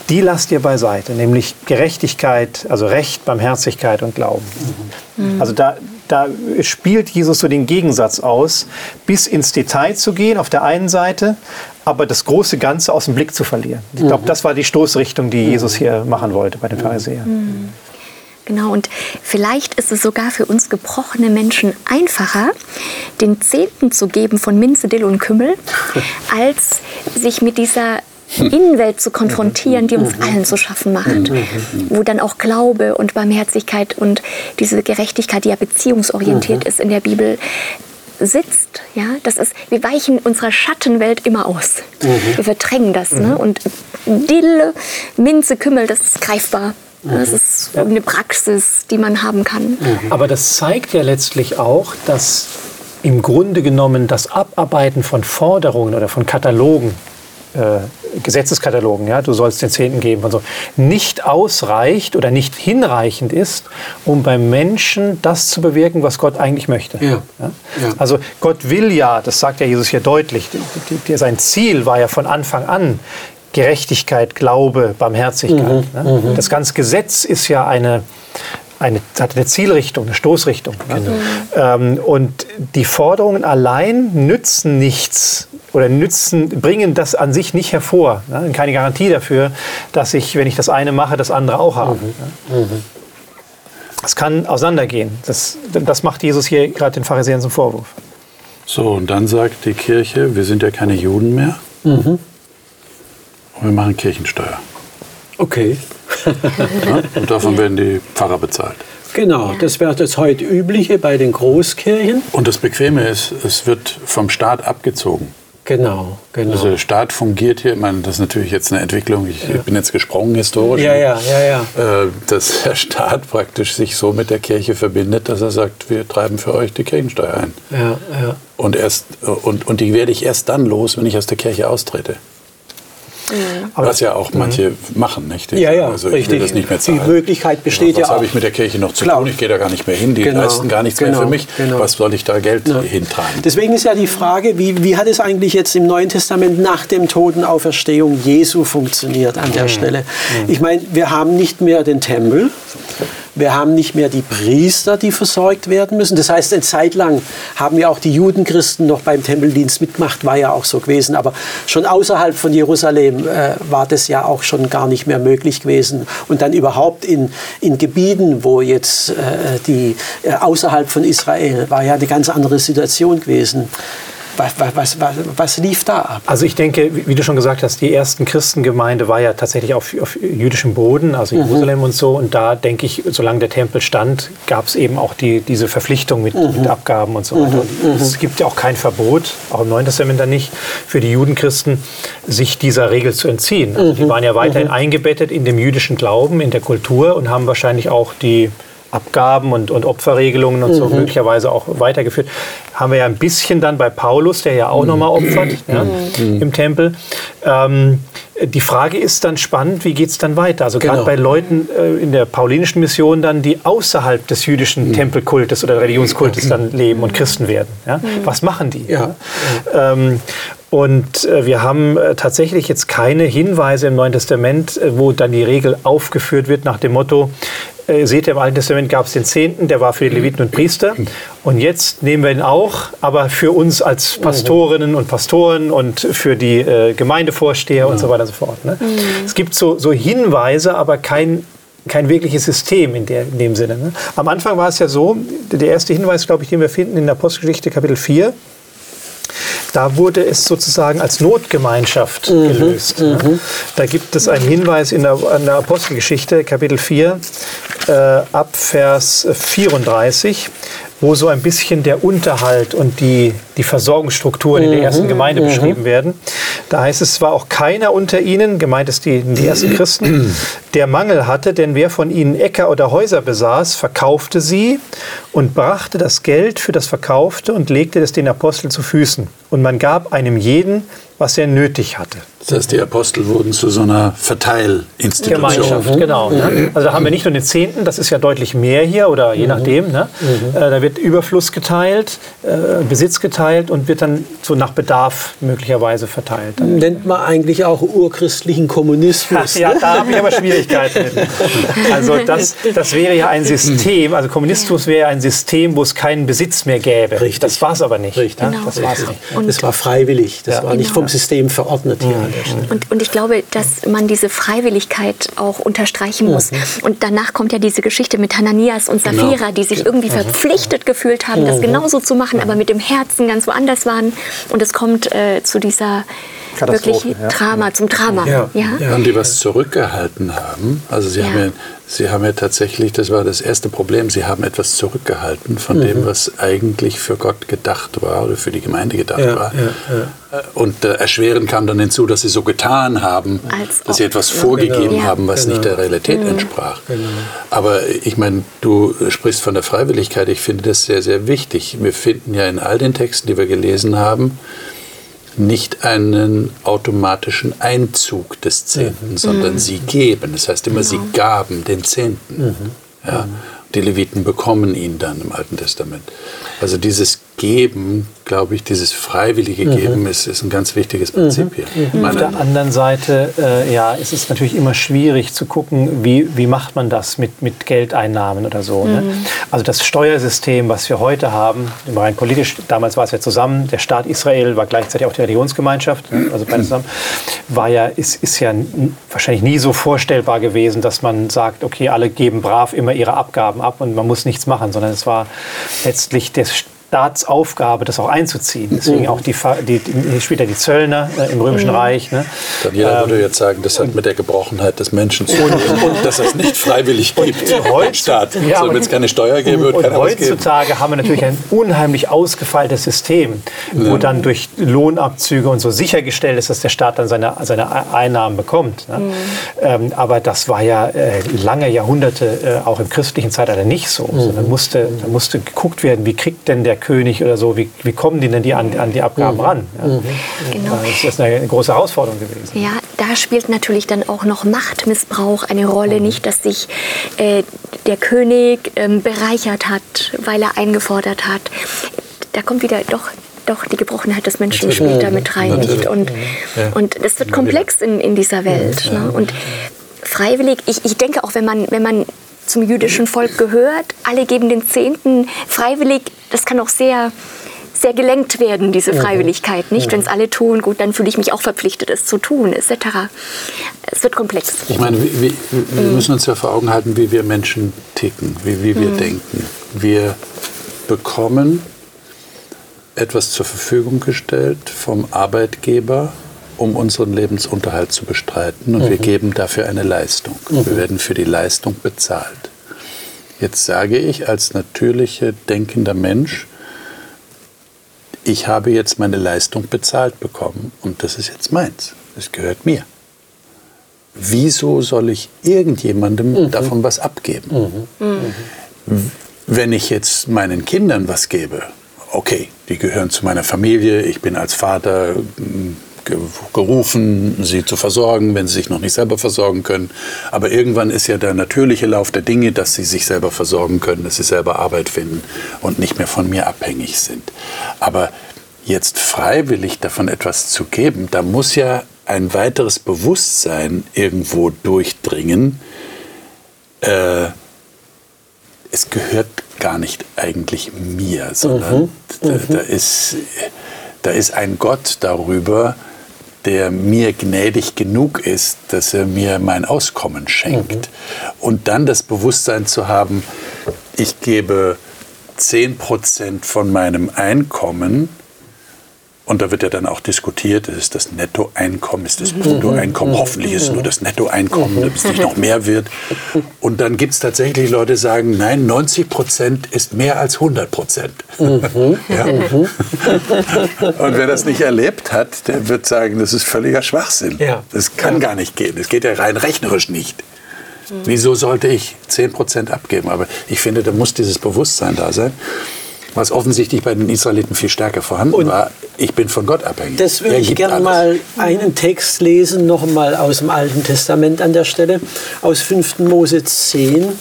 die lasst ihr beiseite, nämlich Gerechtigkeit, also Recht, Barmherzigkeit und Glauben. Mhm. Also da, da spielt Jesus so den Gegensatz aus, bis ins Detail zu gehen auf der einen Seite, aber das große Ganze aus dem Blick zu verlieren. Ich glaube, mhm. das war die Stoßrichtung, die Jesus hier machen wollte bei den Pharisäern. Mhm. Genau, und vielleicht ist es sogar für uns gebrochene Menschen einfacher, den Zehnten zu geben von Minze, Dill und Kümmel, als sich mit dieser Innenwelt zu konfrontieren, die uns allen zu schaffen macht. Wo dann auch Glaube und Barmherzigkeit und diese Gerechtigkeit, die ja beziehungsorientiert ist in der Bibel, sitzt. Ja, das ist, wir weichen unserer Schattenwelt immer aus. Wir verdrängen das. Ne? Und Dille, Minze, Kümmel, das ist greifbar. Das ist eine Praxis, die man haben kann. Aber das zeigt ja letztlich auch, dass im Grunde genommen das Abarbeiten von Forderungen oder von Katalogen, äh, Gesetzeskatalogen, ja, du sollst den Zehnten geben und so, nicht ausreicht oder nicht hinreichend ist, um beim Menschen das zu bewirken, was Gott eigentlich möchte. Ja. Ja? Also Gott will ja, das sagt ja Jesus hier deutlich, sein Ziel war ja von Anfang an Gerechtigkeit, Glaube, Barmherzigkeit. ne? Das ganze Gesetz ist ja eine, eine, hat eine Zielrichtung, eine Stoßrichtung. Ne? Ähm, und die Forderungen allein nützen nichts oder nützen, bringen das an sich nicht hervor. Ne? Keine Garantie dafür, dass ich, wenn ich das eine mache, das andere auch habe. Ne? Es kann auseinandergehen. Das, das macht Jesus hier gerade den Pharisäern zum Vorwurf. So, und dann sagt die Kirche, wir sind ja keine Juden mehr. Und wir machen Kirchensteuer. Okay. Ja? Und davon werden die Pfarrer bezahlt. Genau, das wäre das heute übliche bei den Großkirchen. Und das Bequeme ist, es wird vom Staat abgezogen. Genau, genau. Also der Staat fungiert hier, ich meine, das ist natürlich jetzt eine Entwicklung, ich bin jetzt gesprungen historisch. ja, ja, ja, ja. Äh, dass der Staat praktisch sich so mit der Kirche verbindet, dass er sagt, wir treiben für euch die Kirchensteuer ein. ja, ja. Und, erst, und, und die werde ich erst dann los, wenn ich aus der Kirche austrete. Aber Was ja auch manche machen, nicht? Die Ja, ja, also ich will richtig. das nicht mehr Die. Möglichkeit besteht was ja auch. habe ich mit der Kirche noch zu Klar. tun? Ich gehe da gar nicht mehr hin. Die Genau, leisten gar nichts mehr genau, für mich. genau. Was soll ich da Geld Ja. hintragen? Deswegen ist ja die Frage, wie, wie hat es eigentlich jetzt im Neuen Testament nach dem Totenauferstehung Jesu funktioniert an der Stelle? Ich meine, wir haben nicht mehr den Tempel, wir haben nicht mehr die Priester, die versorgt werden müssen. Das heißt, eine Zeit lang haben ja auch die Judenchristen noch beim Tempeldienst mitgemacht, war ja auch so gewesen. Aber schon außerhalb von Jerusalem äh, war das ja auch schon gar nicht mehr möglich gewesen. Und dann überhaupt in, in Gebieten, wo jetzt äh, die äh, außerhalb von Israel war ja eine ganz andere Situation gewesen. Was, was, was, was lief da ab? Also ich denke, wie du schon gesagt hast, die ersten Christengemeinde war ja tatsächlich auf, auf jüdischem Boden, also Jerusalem und so. Und da denke ich, solange der Tempel stand, gab es eben auch die, diese Verpflichtung mit, mit Abgaben und so weiter. Und es gibt ja auch kein Verbot, auch im Neuen Testament dann nicht, für die Judenchristen, sich dieser Regel zu entziehen. Also die waren ja weiterhin eingebettet in dem jüdischen Glauben, in der Kultur und haben wahrscheinlich auch die Abgaben und, und Opferregelungen und so möglicherweise auch weitergeführt. Haben wir ja ein bisschen dann bei Paulus, der ja auch nochmal opfert ja, im Tempel. Ähm, die Frage ist dann spannend, wie geht es dann weiter? Also gerade Genau. bei Leuten äh, in der paulinischen Mission dann, die außerhalb des jüdischen Tempelkultes oder Religionskultes dann leben und Christen werden. Ja? Was machen die? Ja. Ähm, und äh, wir haben äh, tatsächlich jetzt keine Hinweise im Neuen Testament, äh, wo dann die Regel aufgeführt wird nach dem Motto, äh, seht ihr, im Alten Testament gab es den Zehnten, der war für die Leviten und Priester. Und jetzt nehmen wir ihn auch, aber für uns als Pastorinnen und Pastoren und für die äh, Gemeindevorsteher und so weiter und so fort. Ne? Es gibt so, so Hinweise, aber kein kein wirkliches System in, der, in dem Sinne. Ne? Am Anfang war es ja so, der erste Hinweis, glaube ich, den wir finden in der Apostelgeschichte Kapitel 4, da wurde es sozusagen als Notgemeinschaft gelöst. ne? Da gibt es einen Hinweis in der, in der Apostelgeschichte, Kapitel 4, äh, ab Vers 34, wo so ein bisschen der Unterhalt und die, die Versorgungsstrukturen in der ersten Gemeinde beschrieben werden. Da heißt es, es war auch keiner unter ihnen, gemeint ist die, die ersten Christen, der Mangel hatte, denn wer von ihnen Äcker oder Häuser besaß, verkaufte sie und brachte das Geld für das Verkaufte und legte es den Aposteln zu Füßen. Und man gab einem jeden, was er nötig hatte. Das heißt, die Apostel wurden zu so einer Verteilinstitution. Gemeinschaft, genau. Ne? Also da haben wir nicht nur den Zehnten, das ist ja deutlich mehr hier oder je nachdem. Ne? Äh, da wird Überfluss geteilt, äh, Besitz geteilt und wird dann so nach Bedarf möglicherweise verteilt. Nennt man eigentlich auch urchristlichen Kommunismus. Ja, da habe ich aber Schwierigkeiten mit. Also das, das wäre ja ein System, also Kommunismus wäre ein System, wo es keinen Besitz mehr gäbe. Richtig. Das war es aber nicht. Richtig. Ne? Genau. Das war es nicht. Und- das war freiwillig, das Ja. war nicht Genau. vom System verordnet hier an der Stelle. Und, und ich glaube, dass man diese Freiwilligkeit auch unterstreichen muss. Und danach kommt ja diese Geschichte mit Hananias und Sapphira, die sich irgendwie verpflichtet gefühlt haben, das genauso zu machen, aber mit dem Herzen ganz woanders waren. Und es kommt äh, zu dieser wirklich ja. Drama, zum Drama. Ja. Ja. Haben die was zurückgehalten haben? Also sie, Ja. haben ja, sie haben ja tatsächlich, das war das erste Problem, sie haben etwas zurückgehalten von dem, was eigentlich für Gott gedacht war oder für die Gemeinde gedacht Ja, war. ja, Äh, Und äh, erschwerend kam dann hinzu, dass sie so getan haben, Als dass sie etwas vorgegeben Genau. haben, was nicht der Realität entsprach. Aber ich meine, du sprichst von der Freiwilligkeit. Ich finde das sehr, sehr wichtig. Wir finden ja in all den Texten, die wir gelesen haben, nicht einen automatischen Einzug des Zehnten, sondern sie geben. Das heißt immer, sie gaben den Zehnten. Ja. Die Leviten bekommen ihn dann im Alten Testament. Also dieses Geben, glaube ich, dieses freiwillige Geben ist, ist ein ganz wichtiges Prinzip hier. Auf Meiner der anderen Seite, äh, ja, es ist natürlich immer schwierig zu gucken, wie, wie macht man das mit, mit Geldeinnahmen oder so. Ne? Also das Steuersystem, was wir heute haben, rein politisch, damals war es ja zusammen, der Staat Israel war gleichzeitig auch die Religionsgemeinschaft, also beide zusammen, war ja, ist, ist ja wahrscheinlich nie so vorstellbar gewesen, dass man sagt, okay, alle geben brav immer ihre Abgaben ab und man muss nichts machen, sondern es war letztlich der Staatsaufgabe, das auch einzuziehen. Deswegen auch die, die, die später die Zöllner äh, im Römischen Reich. Ne? Daniela Ähm, würde jetzt sagen, das hat mit der Gebrochenheit des Menschen zu tun, dass es nicht freiwillig gibt. heutz- Staat. Ja, so, und- wenn es keine Steuer geben würde, Und keiner geben. heutzutage haben wir natürlich ein unheimlich ausgefeiltes System, wo dann durch Lohnabzüge und so sichergestellt ist, dass der Staat dann seine, seine Einnahmen bekommt. Ne? Ähm, aber das war ja äh, lange Jahrhunderte äh, auch im christlichen Zeitalter nicht so. Sondern musste, da musste geguckt werden, wie kriegt denn der König oder so, wie, wie kommen die denn die an, an die Abgaben ran? Ja? Genau. Das ist eine große Herausforderung gewesen. Ja, da spielt natürlich dann auch noch Machtmissbrauch eine Rolle. Nicht, dass sich äh, der König ähm, bereichert hat, weil er eingefordert hat. Da kommt wieder doch, doch die Gebrochenheit des Menschen spielt da mit rein. Nicht? Und, und das wird komplex in, in dieser Welt. Ne? Und freiwillig, ich, ich denke auch, wenn man, wenn man zum jüdischen Volk gehört, alle geben den Zehnten freiwillig, das kann auch sehr sehr gelenkt werden, diese Freiwilligkeit. Nicht, wenn es alle tun, gut, dann fühle ich mich auch verpflichtet, es zu tun, etc. Es wird komplex. Ich meine, wir, wir, müssen uns ja vor Augen halten, wie wir Menschen ticken, wie, wie wir denken. Wir bekommen etwas zur Verfügung gestellt vom Arbeitgeber, um unseren Lebensunterhalt zu bestreiten. Und wir geben dafür eine Leistung. Wir werden für die Leistung bezahlt. Jetzt sage ich als natürlicher denkender Mensch, ich habe jetzt meine Leistung bezahlt bekommen und das ist jetzt meins. Das gehört mir. Wieso soll ich irgendjemandem davon was abgeben? Wenn ich jetzt meinen Kindern was gebe, okay, die gehören zu meiner Familie, ich bin als Vater gerufen, sie zu versorgen, wenn sie sich noch nicht selber versorgen können. Aber irgendwann ist ja der natürliche Lauf der Dinge, dass sie sich selber versorgen können, dass sie selber Arbeit finden und nicht mehr von mir abhängig sind. Aber jetzt freiwillig davon etwas zu geben, da muss ja ein weiteres Bewusstsein irgendwo durchdringen. Äh, es gehört gar nicht eigentlich mir, sondern da, da, ist, da ist ein Gott darüber, der mir gnädig genug ist, dass er mir mein Auskommen schenkt. Und dann das Bewusstsein zu haben, ich gebe 10% von meinem Einkommen und da wird ja dann auch diskutiert, ist das Nettoeinkommen, ist das Bruttoeinkommen, hoffentlich ist es nur das Nettoeinkommen, damit es nicht noch mehr wird. Und dann gibt es tatsächlich Leute, die sagen, nein, 90 Prozent ist mehr als 100 Prozent. ja? Und wer das nicht erlebt hat, der wird sagen, das ist völliger Schwachsinn. Ja. Das kann gar nicht gehen. Das geht ja rein rechnerisch nicht. Wieso sollte ich 10 Prozent abgeben? Aber ich finde, da muss dieses Bewusstsein da sein was offensichtlich bei den Israeliten viel stärker vorhanden Und war. Ich bin von Gott abhängig. Das würde ich gerne mal einen Text lesen, noch mal aus dem Alten Testament an der Stelle, aus 5. Mose 10,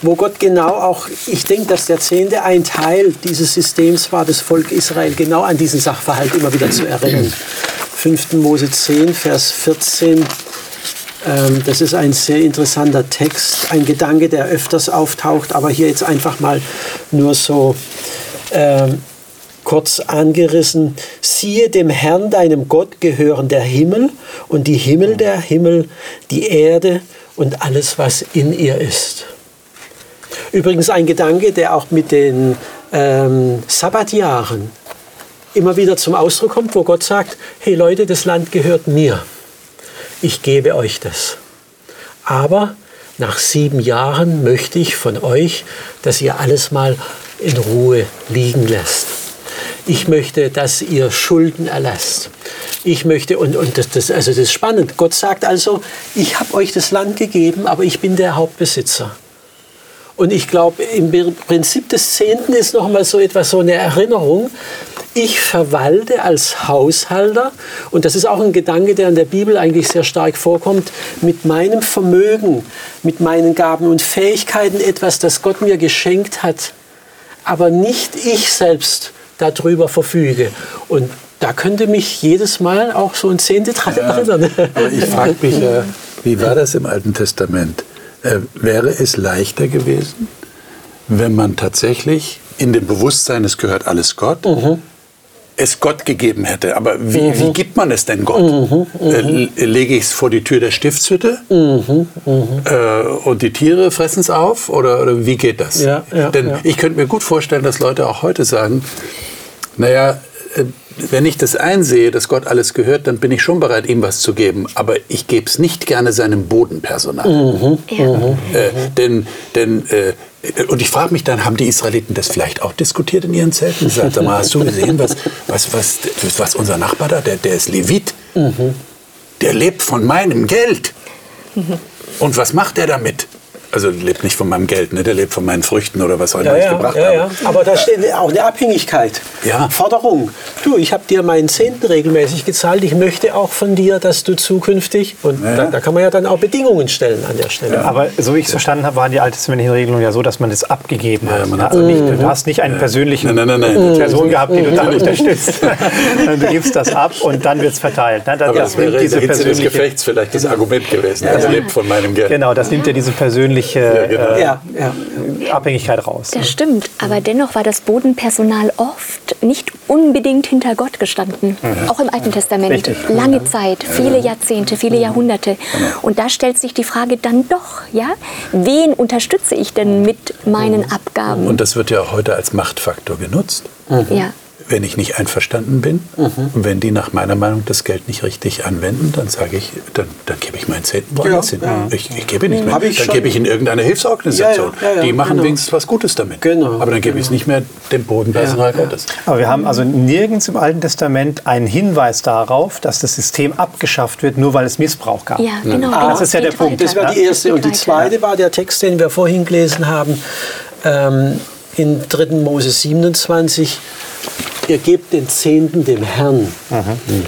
wo Gott genau auch, ich denke, dass der Zehnte ein Teil dieses Systems war, das Volk Israel genau an diesen Sachverhalt immer wieder zu erinnern. 5. Mose 10, Vers 14. Ähm, Das ist ein sehr interessanter Text, ein Gedanke, der öfters auftaucht, aber hier jetzt einfach mal nur so ähm, kurz angerissen. Siehe, dem Herrn, deinem Gott, gehören der Himmel und die Himmel der Himmel, die Erde und alles, was in ihr ist. Übrigens ein Gedanke, der auch mit den ähm, Sabbatjahren immer wieder zum Ausdruck kommt, wo Gott sagt, hey Leute, das Land gehört mir. Ich gebe euch das. Aber nach sieben Jahren möchte ich von euch, dass ihr alles mal in Ruhe liegen lässt. Ich möchte, dass ihr Schulden erlasst. Ich möchte, und, und das, das, also das ist spannend. Gott sagt also, ich habe euch das Land gegeben, aber ich bin der Hauptbesitzer. Und ich glaube, im Prinzip des Zehnten ist noch mal so etwas, so eine Erinnerung. Ich verwalte als Haushalter, und das ist auch ein Gedanke, der in der Bibel eigentlich sehr stark vorkommt, mit meinem Vermögen, mit meinen Gaben und Fähigkeiten etwas, das Gott mir geschenkt hat, aber nicht ich selbst darüber verfüge. Und da könnte mich jedes Mal auch so ein Zehnte dran Ja, erinnern. aber ich frage mich, äh, wie war das im Alten Testament? Äh, wäre es leichter gewesen, wenn man tatsächlich in dem Bewusstsein, es gehört alles Gott, es Gott gegeben hätte. Aber wie, wie gibt man es denn Gott? Äh, l- lege ich es vor die Tür der Stiftshütte äh, und die Tiere fressen es auf? Oder, oder wie geht das? Ja, ja, Denn ja. ich könnte mir gut vorstellen, dass Leute auch heute sagen, naja, äh, wenn ich das einsehe, dass Gott alles gehört, dann bin ich schon bereit, ihm was zu geben. Aber ich gebe es nicht gerne seinem Bodenpersonal. Ja. Äh, denn, denn äh, und ich frage mich dann, haben die Israeliten das vielleicht auch diskutiert in ihren Zelten? Sag mal, hast du gesehen, was, was, was, was unser Nachbar da, der, der ist Levit, der lebt von meinem Geld. Und was macht er damit? Also lebt nicht von meinem Geld, ne? der lebt von meinen Früchten oder was auch immer Ja, ich ja, gebracht ja, habe. ja. Aber da steht auch eine Abhängigkeit. Ja. Forderung. Du, ich habe dir meinen Zehnten regelmäßig gezahlt. Ich möchte auch von dir, dass du zukünftig. Und Ja. da, da kann man ja dann auch Bedingungen stellen an der Stelle. Aber so wie ich es verstanden habe, waren die alttestamentlichen Regelungen ja so, dass man das abgegeben hat. man hat also nicht, du hast nicht einen persönlichen Nein, nein, nein, nein. Person gehabt, die du dann unterstützt. Sondern du gibst das ab und dann wird es verteilt. Ne? Das, Aber das das wäre diese der Hitze des Gefechts vielleicht das Argument gewesen. Er lebt von meinem Geld. genau, das nimmt ja diese persönliche genau. ja, ja. äh, Abhängigkeit raus. Das stimmt, aber dennoch war das Bodenpersonal oft nicht unbedingt hinter Gott gestanden. Auch im Alten Testament. Richtig. Lange Zeit, viele Jahrzehnte, viele Jahrhunderte. Und da stellt sich die Frage dann doch, ja, wen unterstütze ich denn mit meinen Abgaben? Und das wird ja auch heute als Machtfaktor genutzt. ja. Wenn ich nicht einverstanden bin, und wenn die nach meiner Meinung das Geld nicht richtig anwenden, dann sage ich, dann, dann gebe ich meinen Zehnten woanders Ja, hin. ja. Ich, ich gebe nicht mehr. Hab ich dann gebe ich in irgendeine Hilfsorganisation. Ja, ja, ja, ja, die machen genau. wenigstens was Gutes damit. Genau, Aber dann gebe ich es nicht mehr dem Bodenpersonal Ja, ja. Gottes. Aber wir haben also nirgends im Alten Testament einen Hinweis darauf, dass das System abgeschafft wird, nur weil es Missbrauch gab. Ja, genau. Ah, genau. das ist ja der Punkt. Das war die erste. Und die zweite war der Text, den wir vorhin gelesen haben, ähm, in 3. Mose 27. Ihr gebt den Zehnten dem Herrn.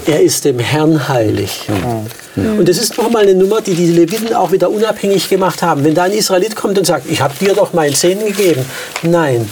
Er ist dem Herrn heilig. Und das ist nochmal eine Nummer, die die Leviten auch wieder unabhängig gemacht haben. Wenn da ein Israelit kommt und sagt, ich habe dir doch meinen Zehnten gegeben. Nein,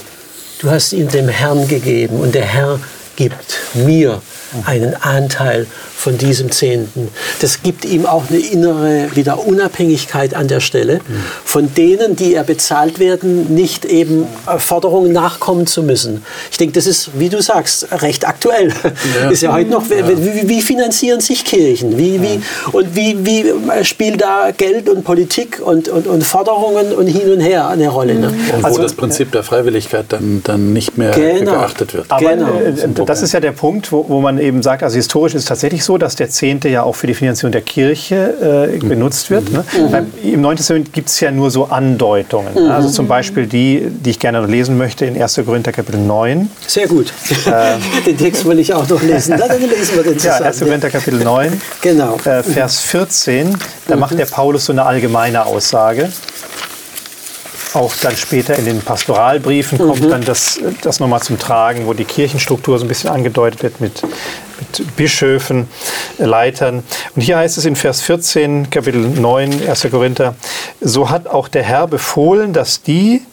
du hast ihn dem Herrn gegeben und der Herr gibt mir einen Anteil von diesem Zehnten. Das gibt ihm auch eine innere wieder Unabhängigkeit an der Stelle, von denen, die er bezahlt werden, nicht eben äh, Forderungen nachkommen zu müssen. Ich denke, das ist, wie du sagst, recht aktuell. Ist ja heute noch, wie, wie, wie finanzieren sich Kirchen? Wie, wie, und wie, wie äh, spielt da Geld und Politik und, und, und Forderungen und hin und her eine Rolle? Ne? Und Also- wo das Prinzip der Freiwilligkeit dann, dann nicht mehr Genau. geachtet wird. Aber Genau. äh, das ist ja der Punkt, wo, wo man eben sagt, also historisch ist es tatsächlich so, dass der Zehnte ja auch für die Finanzierung der Kirche äh, benutzt wird. Ne? Weil Im Neuen Testament gibt es ja nur so Andeutungen. ne? Also zum Beispiel die, die ich gerne noch lesen möchte in 1. Korinther Kapitel 9. Sehr gut. den Text will ich auch noch lesen. Dann lesen wir den Ja, zusammen. 1. Korinther Kapitel 9, Genau. äh, Vers 14. Da macht der Paulus so eine allgemeine Aussage. Auch dann später in den Pastoralbriefen kommt dann das, das nochmal zum Tragen, wo die Kirchenstruktur so ein bisschen angedeutet wird mit, mit Bischöfen, äh, Leitern. Und hier heißt es in Vers 14, Kapitel 9, 1. Korinther, so hat auch der Herr befohlen, dass die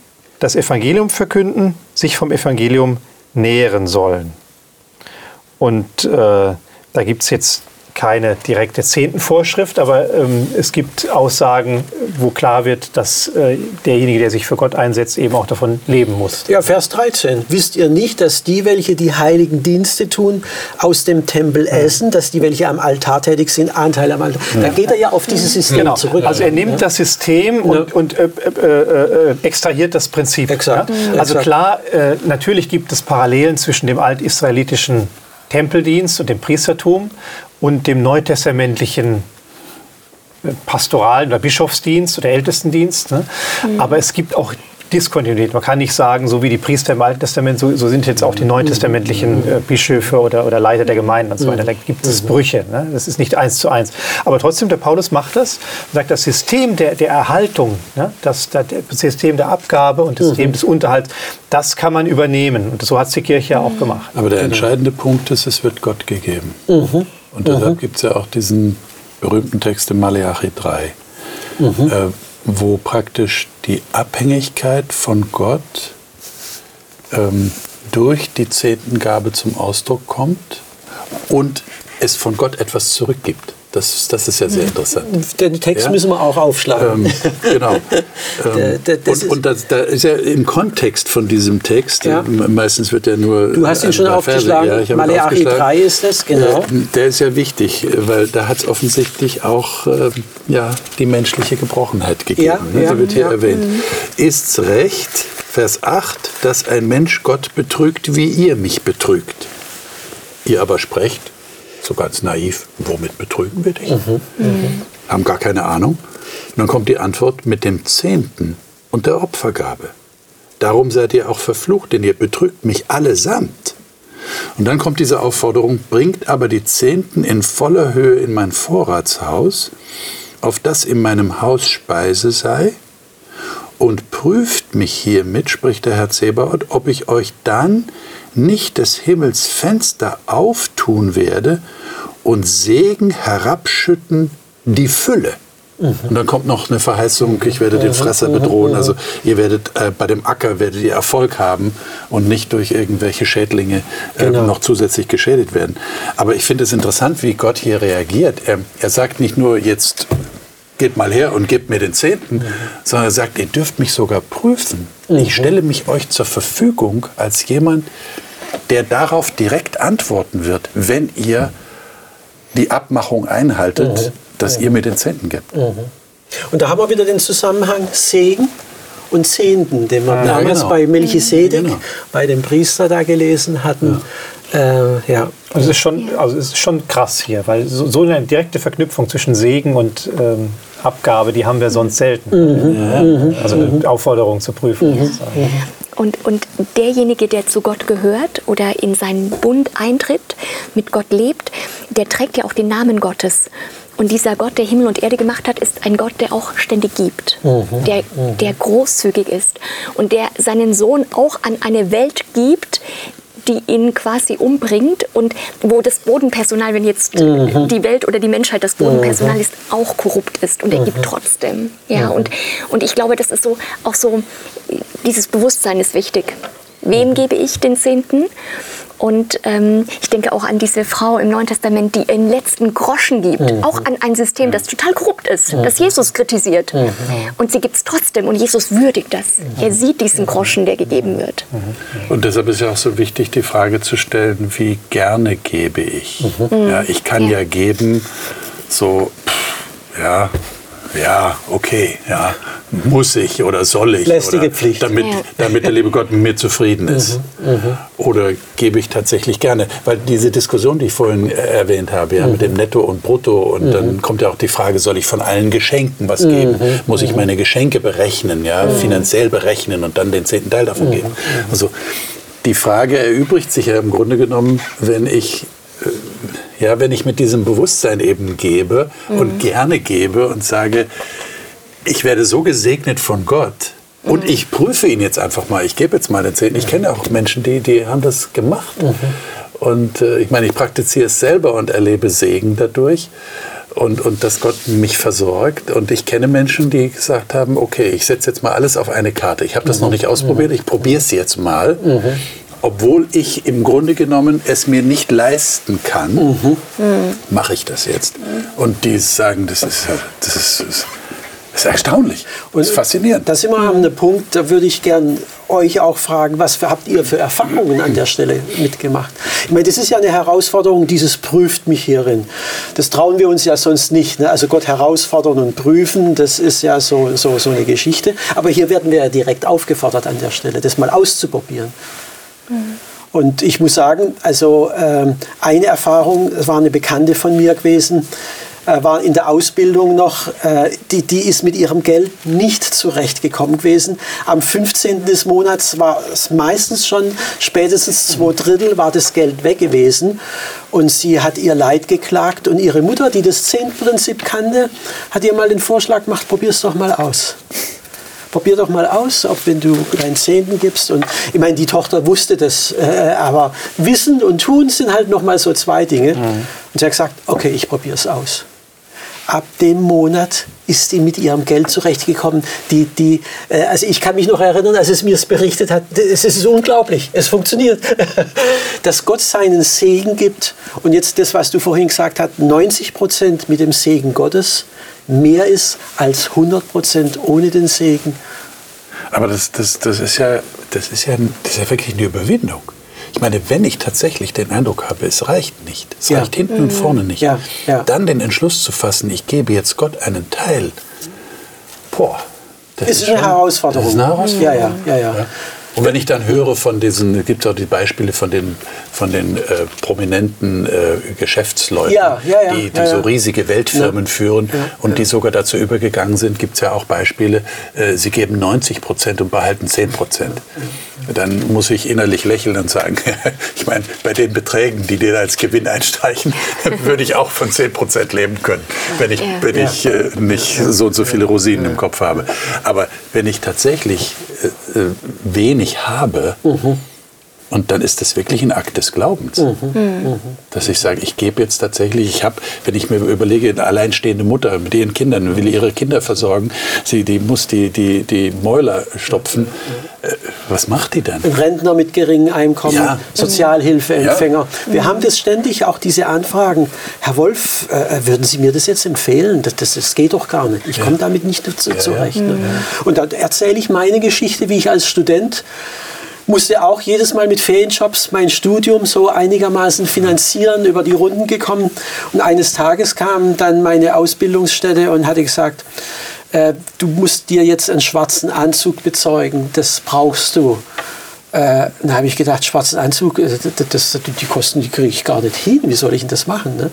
das Evangelium verkünden, sich vom Evangelium nähren sollen. Und äh, da gibt es jetzt keine direkte Zehntenvorschrift, aber ähm, es gibt Aussagen, wo klar wird, dass äh, derjenige, der sich für Gott einsetzt, eben auch davon leben muss. Ja, Vers 13. Wisst ihr nicht, dass die, welche die heiligen Dienste tun, aus dem Tempel essen, dass die, welche am Altar tätig sind, Anteil am Altar. Da geht er ja auf dieses System Genau. zurück. Also er nimmt das System und, und äh, äh, äh, extrahiert das Prinzip. Exakt. Ja? Mhm. Also Exakt. klar, äh, natürlich gibt es Parallelen zwischen dem altisraelitischen Tempeldienst und dem Priestertum und dem neutestamentlichen äh, Pastoralen oder Bischofsdienst oder Ältestendienst. Ne? Mhm. Aber es gibt auch Diskontinuität. Man kann nicht sagen, so wie die Priester im Alten Testament, so, so sind jetzt auch die neutestamentlichen äh, Bischöfe oder, oder Leiter der Gemeinden und so weiter. Da gibt es Brüche. Ne? Das ist nicht eins zu eins. Aber trotzdem, der Paulus macht das und sagt, das System der, der Erhaltung, ne? das, das System der Abgabe und das System mhm. des Unterhalts, das kann man übernehmen. Und so hat es die Kirche auch gemacht. Aber der entscheidende Punkt ist, es wird Gott gegeben. Mhm. Und deshalb mhm. gibt es ja auch diesen berühmten Text in Malachi 3. Mhm. Äh, wo praktisch die Abhängigkeit von Gott ähm, durch die Zehntengabe zum Ausdruck kommt und es von Gott etwas zurückgibt. Das, das ist ja sehr interessant. Den Text ja? müssen wir auch aufschlagen. Ähm, genau. Ähm, da, da, und und das, da ist ja im Kontext von diesem Text, ja. meistens wird ja nur. Du hast ihn schon aufgeschlagen. Ja, Maleachi 3 ist das, genau. Äh, der ist ja wichtig, weil da hat es offensichtlich auch äh, ja, die menschliche Gebrochenheit gegeben. Ja, ne? ja, wird hier erwähnt. Mhm. Ist's recht, Vers 8, dass ein Mensch Gott betrügt, wie ihr mich betrügt? Ihr aber sprecht, so ganz naiv, womit betrügen wir dich? Mhm. Mhm. Haben gar keine Ahnung. Und dann kommt die Antwort mit dem Zehnten und der Opfergabe. Darum seid ihr auch verflucht, denn ihr betrügt mich allesamt. Und dann kommt diese Aufforderung, bringt aber die Zehnten in voller Höhe in mein Vorratshaus, auf das in meinem Haus Speise sei, und prüft mich hiermit, spricht der Herr Zebaoth, ob ich euch dann nicht des Himmels Fenster auftun werde und Segen herabschütten die Fülle. Mhm. Und dann kommt noch eine Verheißung, ich werde den mhm. Fresser mhm. bedrohen. Also ihr werdet äh, bei dem Acker werdet ihr Erfolg haben und nicht durch irgendwelche Schädlinge äh, genau. noch zusätzlich geschädigt werden. Aber ich finde es interessant, wie Gott hier reagiert. Er, er sagt nicht nur jetzt geht mal her und gebt mir den Zehnten, mhm. sondern er sagt, ihr dürft mich sogar prüfen. Mhm. Ich stelle mich euch zur Verfügung als jemand, der darauf direkt antworten wird, wenn ihr die Abmachung einhaltet, mhm. dass ihr mir den Zehnten gebt. Mhm. Und da haben wir wieder den Zusammenhang Segen und Zehnten, den wir ja, damals genau. bei Melchisedek, genau. bei dem Priester da gelesen hatten. Ja. Äh, ja. Also es ist schon, also es ist schon krass hier, weil so, so eine direkte Verknüpfung zwischen Segen und ähm, Abgabe, die haben wir sonst selten. Mhm. Ja. Mhm. Also eine Aufforderung zur Prüfung. Mhm. Und, und derjenige, der zu Gott gehört oder in seinen Bund eintritt, mit Gott lebt, der trägt ja auch den Namen Gottes. Und dieser Gott, der Himmel und Erde gemacht hat, ist ein Gott, der auch ständig gibt, mhm. Der, der großzügig ist und der seinen Sohn auch an eine Welt gibt, die ihn quasi umbringt und wo das Bodenpersonal, wenn jetzt mhm. die Welt oder die Menschheit das Bodenpersonal mhm. ist, auch korrupt ist und er mhm. gibt trotzdem. Ja, mhm. und, und ich glaube, das ist so auch so, dieses Bewusstsein ist wichtig. Wem mhm. gebe ich den Zehnten? Und ähm, ich denke auch an diese Frau im Neuen Testament, die den letzten Groschen gibt. Mhm. Auch an ein System, das total korrupt ist, mhm. das Jesus kritisiert. Mhm. Und sie gibt es trotzdem und Jesus würdigt das. Er sieht diesen Groschen, der gegeben wird. Und deshalb ist ja auch so wichtig, die Frage zu stellen, wie gerne gebe ich? Mhm. Ja, ich kann ja, ja geben, so, pff, ja, ja, okay, ja, muss ich oder soll ich? Lästige oder Pflicht. Damit, ja. damit der liebe Gott mit mir zufrieden ist. Mhm, mhm, oder gebe ich tatsächlich gerne? Weil diese Diskussion, die ich vorhin äh, erwähnt habe, ja, mhm. mit dem Netto und Brutto, und mhm. dann kommt ja auch die Frage, soll ich von allen Geschenken was geben? Mhm, muss ich mhm. meine Geschenke berechnen, ja, finanziell berechnen und dann den zehnten Teil davon geben? Also die Frage erübrigt sich ja im Grunde genommen, wenn ich ja, wenn ich mit diesem Bewusstsein eben gebe mhm. und gerne gebe und sage, ich werde so gesegnet von Gott und mhm. ich prüfe ihn jetzt einfach mal, ich gebe jetzt mal den Zehnten. Ich kenne auch Menschen, die, die haben das gemacht. Mhm. Und äh, ich meine, ich praktiziere es selber und erlebe Segen dadurch. Und, und dass Gott mich versorgt. Und ich kenne Menschen, die gesagt haben, okay, ich setze jetzt mal alles auf eine Karte. Ich habe das mhm. noch nicht ausprobiert, ich probiere es jetzt mal. Mhm obwohl ich im Grunde genommen es mir nicht leisten kann, mhm. mache ich das jetzt. Und die sagen, das ist, das ist, das ist erstaunlich. Und das ist faszinierend. Da sind wir an einem Punkt, da würde ich gern euch auch fragen, was habt ihr für Erfahrungen an der Stelle mitgemacht? Ich meine, das ist ja eine Herausforderung, dieses prüft mich hierin. Das trauen wir uns ja sonst nicht. Ne? Also Gott herausfordern und prüfen, das ist ja so, so, so eine Geschichte. Aber hier werden wir ja direkt aufgefordert an der Stelle, das mal auszuprobieren. Und ich muss sagen, also äh, eine Erfahrung, es war eine Bekannte von mir gewesen, äh, war in der Ausbildung noch, äh, die, die ist mit ihrem Geld nicht zurechtgekommen gewesen. Am 15. des Monats war es meistens schon, spätestens zwei Drittel war das Geld weg gewesen. Und sie hat ihr Leid geklagt und ihre Mutter, die das Zehntprinzip kannte, hat ihr mal den Vorschlag gemacht, probier es doch mal aus probier doch mal aus, ob wenn du deinen Zehnten gibst. Und ich meine, die Tochter wusste das, äh, aber Wissen und Tun sind halt noch mal so zwei Dinge. Mhm. Und sie hat gesagt, okay, ich probiere es aus ab dem Monat ist sie mit ihrem Geld zurechtgekommen. Die, die, äh, also ich kann mich noch erinnern, als es mir es berichtet hat, es ist unglaublich, es funktioniert. Dass Gott seinen Segen gibt und jetzt das, was du vorhin gesagt hast, 90 Prozent mit dem Segen Gottes mehr ist als 100 Prozent ohne den Segen. Aber das, das, das, ist ja, das, ist ja, das ist ja wirklich eine Überwindung. Ich meine, wenn ich tatsächlich den Eindruck habe, es reicht nicht, es ja. reicht hinten mhm. und vorne nicht, ja. Ja. dann den Entschluss zu fassen, ich gebe jetzt Gott einen Teil, boah, das ist, ist eine Herausforderung. Das ist eine Herausforderung. Ja, ja, ja, ja. Und wenn ich dann höre von diesen, es gibt auch die Beispiele von den, von den äh, prominenten äh, Geschäftsleuten, ja, ja, ja, die, die so riesige Weltfirmen führen und die sogar dazu übergegangen sind, gibt es ja auch Beispiele, äh, sie geben 90 Prozent und behalten 10 Prozent. Dann muss ich innerlich lächeln und sagen, ich meine, bei den Beträgen, die dir als Gewinn einstreichen, würde ich auch von 10 Prozent leben können, wenn ich, wenn ich äh, nicht so und so viele Rosinen im Kopf habe. Aber wenn ich tatsächlich äh, äh, wenig habe, mhm. Und dann ist das wirklich ein Akt des Glaubens. Mhm. Mhm. Dass ich sage, ich gebe jetzt tatsächlich, ich habe, wenn ich mir überlege, eine alleinstehende Mutter mit ihren Kindern, will ihre Kinder versorgen, sie die muss die, die, die Mäuler stopfen. Äh, was macht die dann? Rentner mit geringem Einkommen, ja. Sozialhilfeempfänger. Ja. Wir haben das ständig, auch diese Anfragen. Herr Wolf, äh, würden Sie mir das jetzt empfehlen? Das, das, das geht doch gar nicht. Ich ja. komme damit nicht zurecht. Ne? Und dann erzähle ich meine Geschichte, wie ich als Student musste auch jedes Mal mit Ferienjobs mein Studium so einigermaßen finanzieren, über die Runden gekommen. Und eines Tages kam dann meine Ausbildungsstätte und hatte gesagt, äh, du musst dir jetzt einen schwarzen Anzug bezeugen, das brauchst du. Äh, dann habe ich gedacht, schwarzen Anzug, äh, das, das, die Kosten, die kriege ich gar nicht hin, wie soll ich denn das machen? Ne?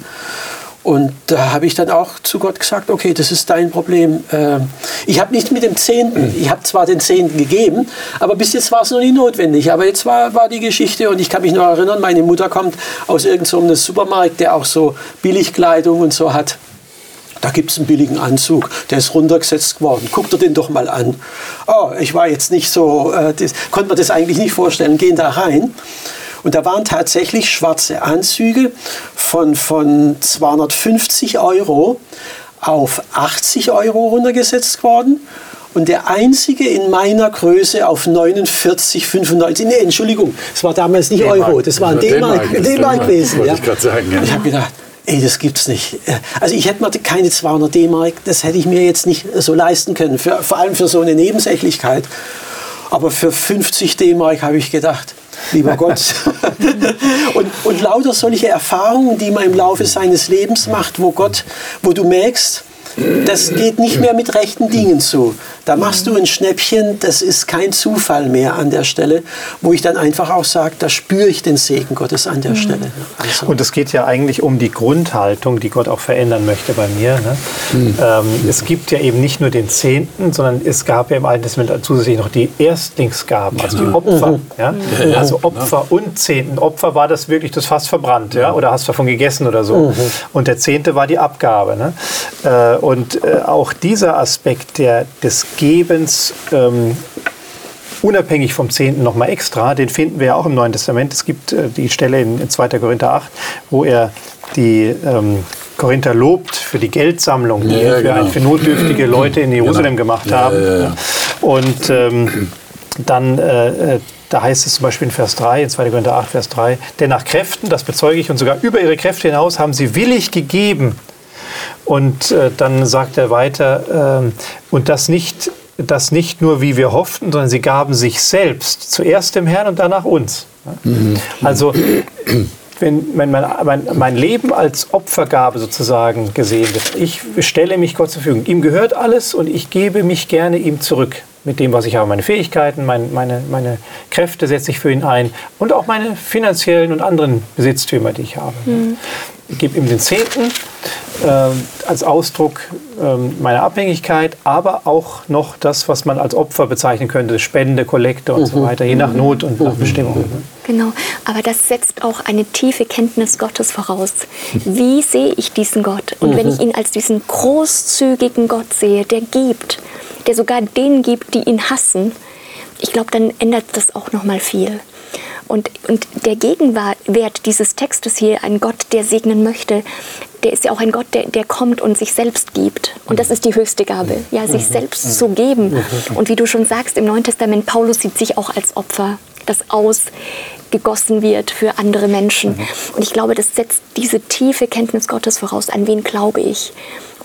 Und da habe ich dann auch zu Gott gesagt, okay, das ist dein Problem. Ähm, ich habe nicht mit dem Zehnten, ich habe zwar den Zehnten gegeben, aber bis jetzt war es noch nie notwendig. Aber jetzt war, war die Geschichte und ich kann mich noch erinnern, meine Mutter kommt aus irgendeinem so Supermarkt, der auch so Billigkleidung und so hat. Da gibt es einen billigen Anzug, der ist runtergesetzt worden. Guckt er den doch mal an. Oh, ich war jetzt nicht so, äh, das, konnte mir das eigentlich nicht vorstellen. Gehen da rein. Und da waren tatsächlich schwarze Anzüge von, von 250 Euro auf 80 Euro runtergesetzt worden. Und der einzige in meiner Größe auf 49,95. Nee, Entschuldigung, es war damals nicht Euro, das war ein D-Mark gewesen. Ja. Ich, sagen, ja. ich habe gedacht, ey, das gibt's nicht. Also ich hätte mir keine 200 D-Mark, das hätte ich mir jetzt nicht so leisten können, für, vor allem für so eine Nebensächlichkeit. Aber für 50 D-Mark habe ich gedacht, lieber Gott. und, und lauter solche Erfahrungen, die man im Laufe seines Lebens macht, wo Gott, wo du merkst, das geht nicht mehr mit rechten Dingen zu. Da machst du ein Schnäppchen, das ist kein Zufall mehr an der Stelle, wo ich dann einfach auch sage, da spüre ich den Segen Gottes an der mhm. Stelle. Also. Und es geht ja eigentlich um die Grundhaltung, die Gott auch verändern möchte bei mir. Ne? Mhm. Ähm, es gibt ja eben nicht nur den Zehnten, sondern es gab ja im Alten Testament zusätzlich noch die Erstlingsgaben, also die mhm. Opfer. Mhm. Ja? Also Opfer und Zehnten. Opfer war das wirklich, das fast verbrannt, ja? oder hast du davon gegessen oder so. Mhm. Und der Zehnte war die Abgabe. Ne? Äh, und äh, auch dieser Aspekt der, des Gebens, ähm, unabhängig vom Zehnten nochmal extra, den finden wir ja auch im Neuen Testament. Es gibt äh, die Stelle in, in 2. Korinther 8, wo er die ähm, Korinther lobt für die Geldsammlung, die ja, für, genau. für notdürftige Leute in Jerusalem genau. gemacht haben. Ja, ja, Und ähm, dann äh, äh, da heißt es zum Beispiel in Vers 3, in 2. Korinther 8, Vers 3, denn nach Kräften, das bezeuge ich, und sogar über ihre Kräfte hinaus haben sie willig gegeben, und äh, dann sagt er weiter, äh, und das nicht, das nicht nur, wie wir hofften, sondern sie gaben sich selbst, zuerst dem Herrn und danach uns. Mhm. Also wenn mein, mein, mein, Leben als Opfergabe sozusagen gesehen wird, ich stelle mich Gott zur Verfügung. Ihm gehört alles und ich gebe mich gerne ihm zurück. mit dem, was ich habe. Meine Fähigkeiten, mein, meine, meine Kräfte setze ich für ihn ein und auch meine finanziellen und anderen Besitztümer, die ich habe. Mhm. Ich gebe ihm den Zehnten als Ausdruck äh, meiner Abhängigkeit, aber auch noch das, was man als Opfer bezeichnen könnte, Spende, Kollekte und mhm. so weiter, je nach Not und nach mhm. Bestimmung. Genau, aber das setzt auch eine tiefe Kenntnis Gottes voraus. Wie sehe ich diesen Gott? Und wenn mhm. ich ihn als diesen großzügigen Gott sehe, der gibt, der sogar denen gibt, die ihn hassen, ich glaube, dann ändert das auch noch mal viel. Und, und der Gegenwert dieses Textes hier, ein Gott, der segnen möchte, der ist ja auch ein Gott, der, der kommt und sich selbst gibt. Und das ist die höchste Gabe, ja, sich selbst zu geben. Und wie du schon sagst, im Neuen Testament, Paulus sieht sich auch als Opfer, das ausgegossen wird für andere Menschen. Und ich glaube, das setzt diese tiefe Kenntnis Gottes voraus. An wen glaube ich?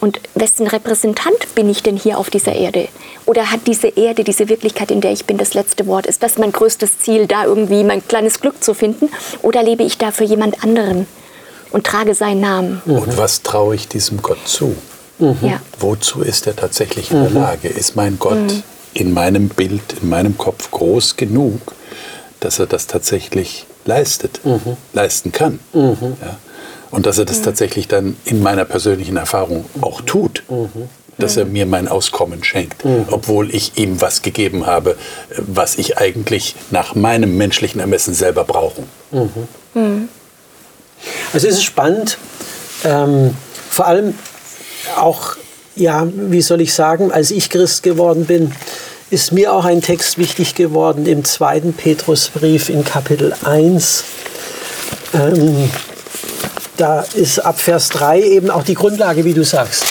Und wessen Repräsentant bin ich denn hier auf dieser Erde? Oder hat diese Erde, diese Wirklichkeit, in der ich bin, das letzte Wort? Ist das mein größtes Ziel, da irgendwie mein kleines Glück zu finden? Oder lebe ich da für jemand anderen und trage seinen Namen? Und was traue ich diesem Gott zu? Mhm. Ja. Wozu ist er tatsächlich in der mhm. Lage? Ist mein Gott mhm. in meinem Bild, in meinem Kopf groß genug, dass er das tatsächlich leistet, mhm. leisten kann? Mhm. Ja? Und dass er das mhm. tatsächlich dann in meiner persönlichen Erfahrung auch tut. Mhm. Dass er mir mein Auskommen schenkt, mhm. obwohl ich ihm was gegeben habe, was ich eigentlich nach meinem menschlichen Ermessen selber brauche. Mhm. Mhm. Also es ist spannend, ähm, vor allem auch, ja, wie soll ich sagen, als ich Christ geworden bin, ist mir auch ein Text wichtig geworden im zweiten Petrusbrief in Kapitel 1. Ähm, da ist ab Vers 3 eben auch die Grundlage, wie du sagst.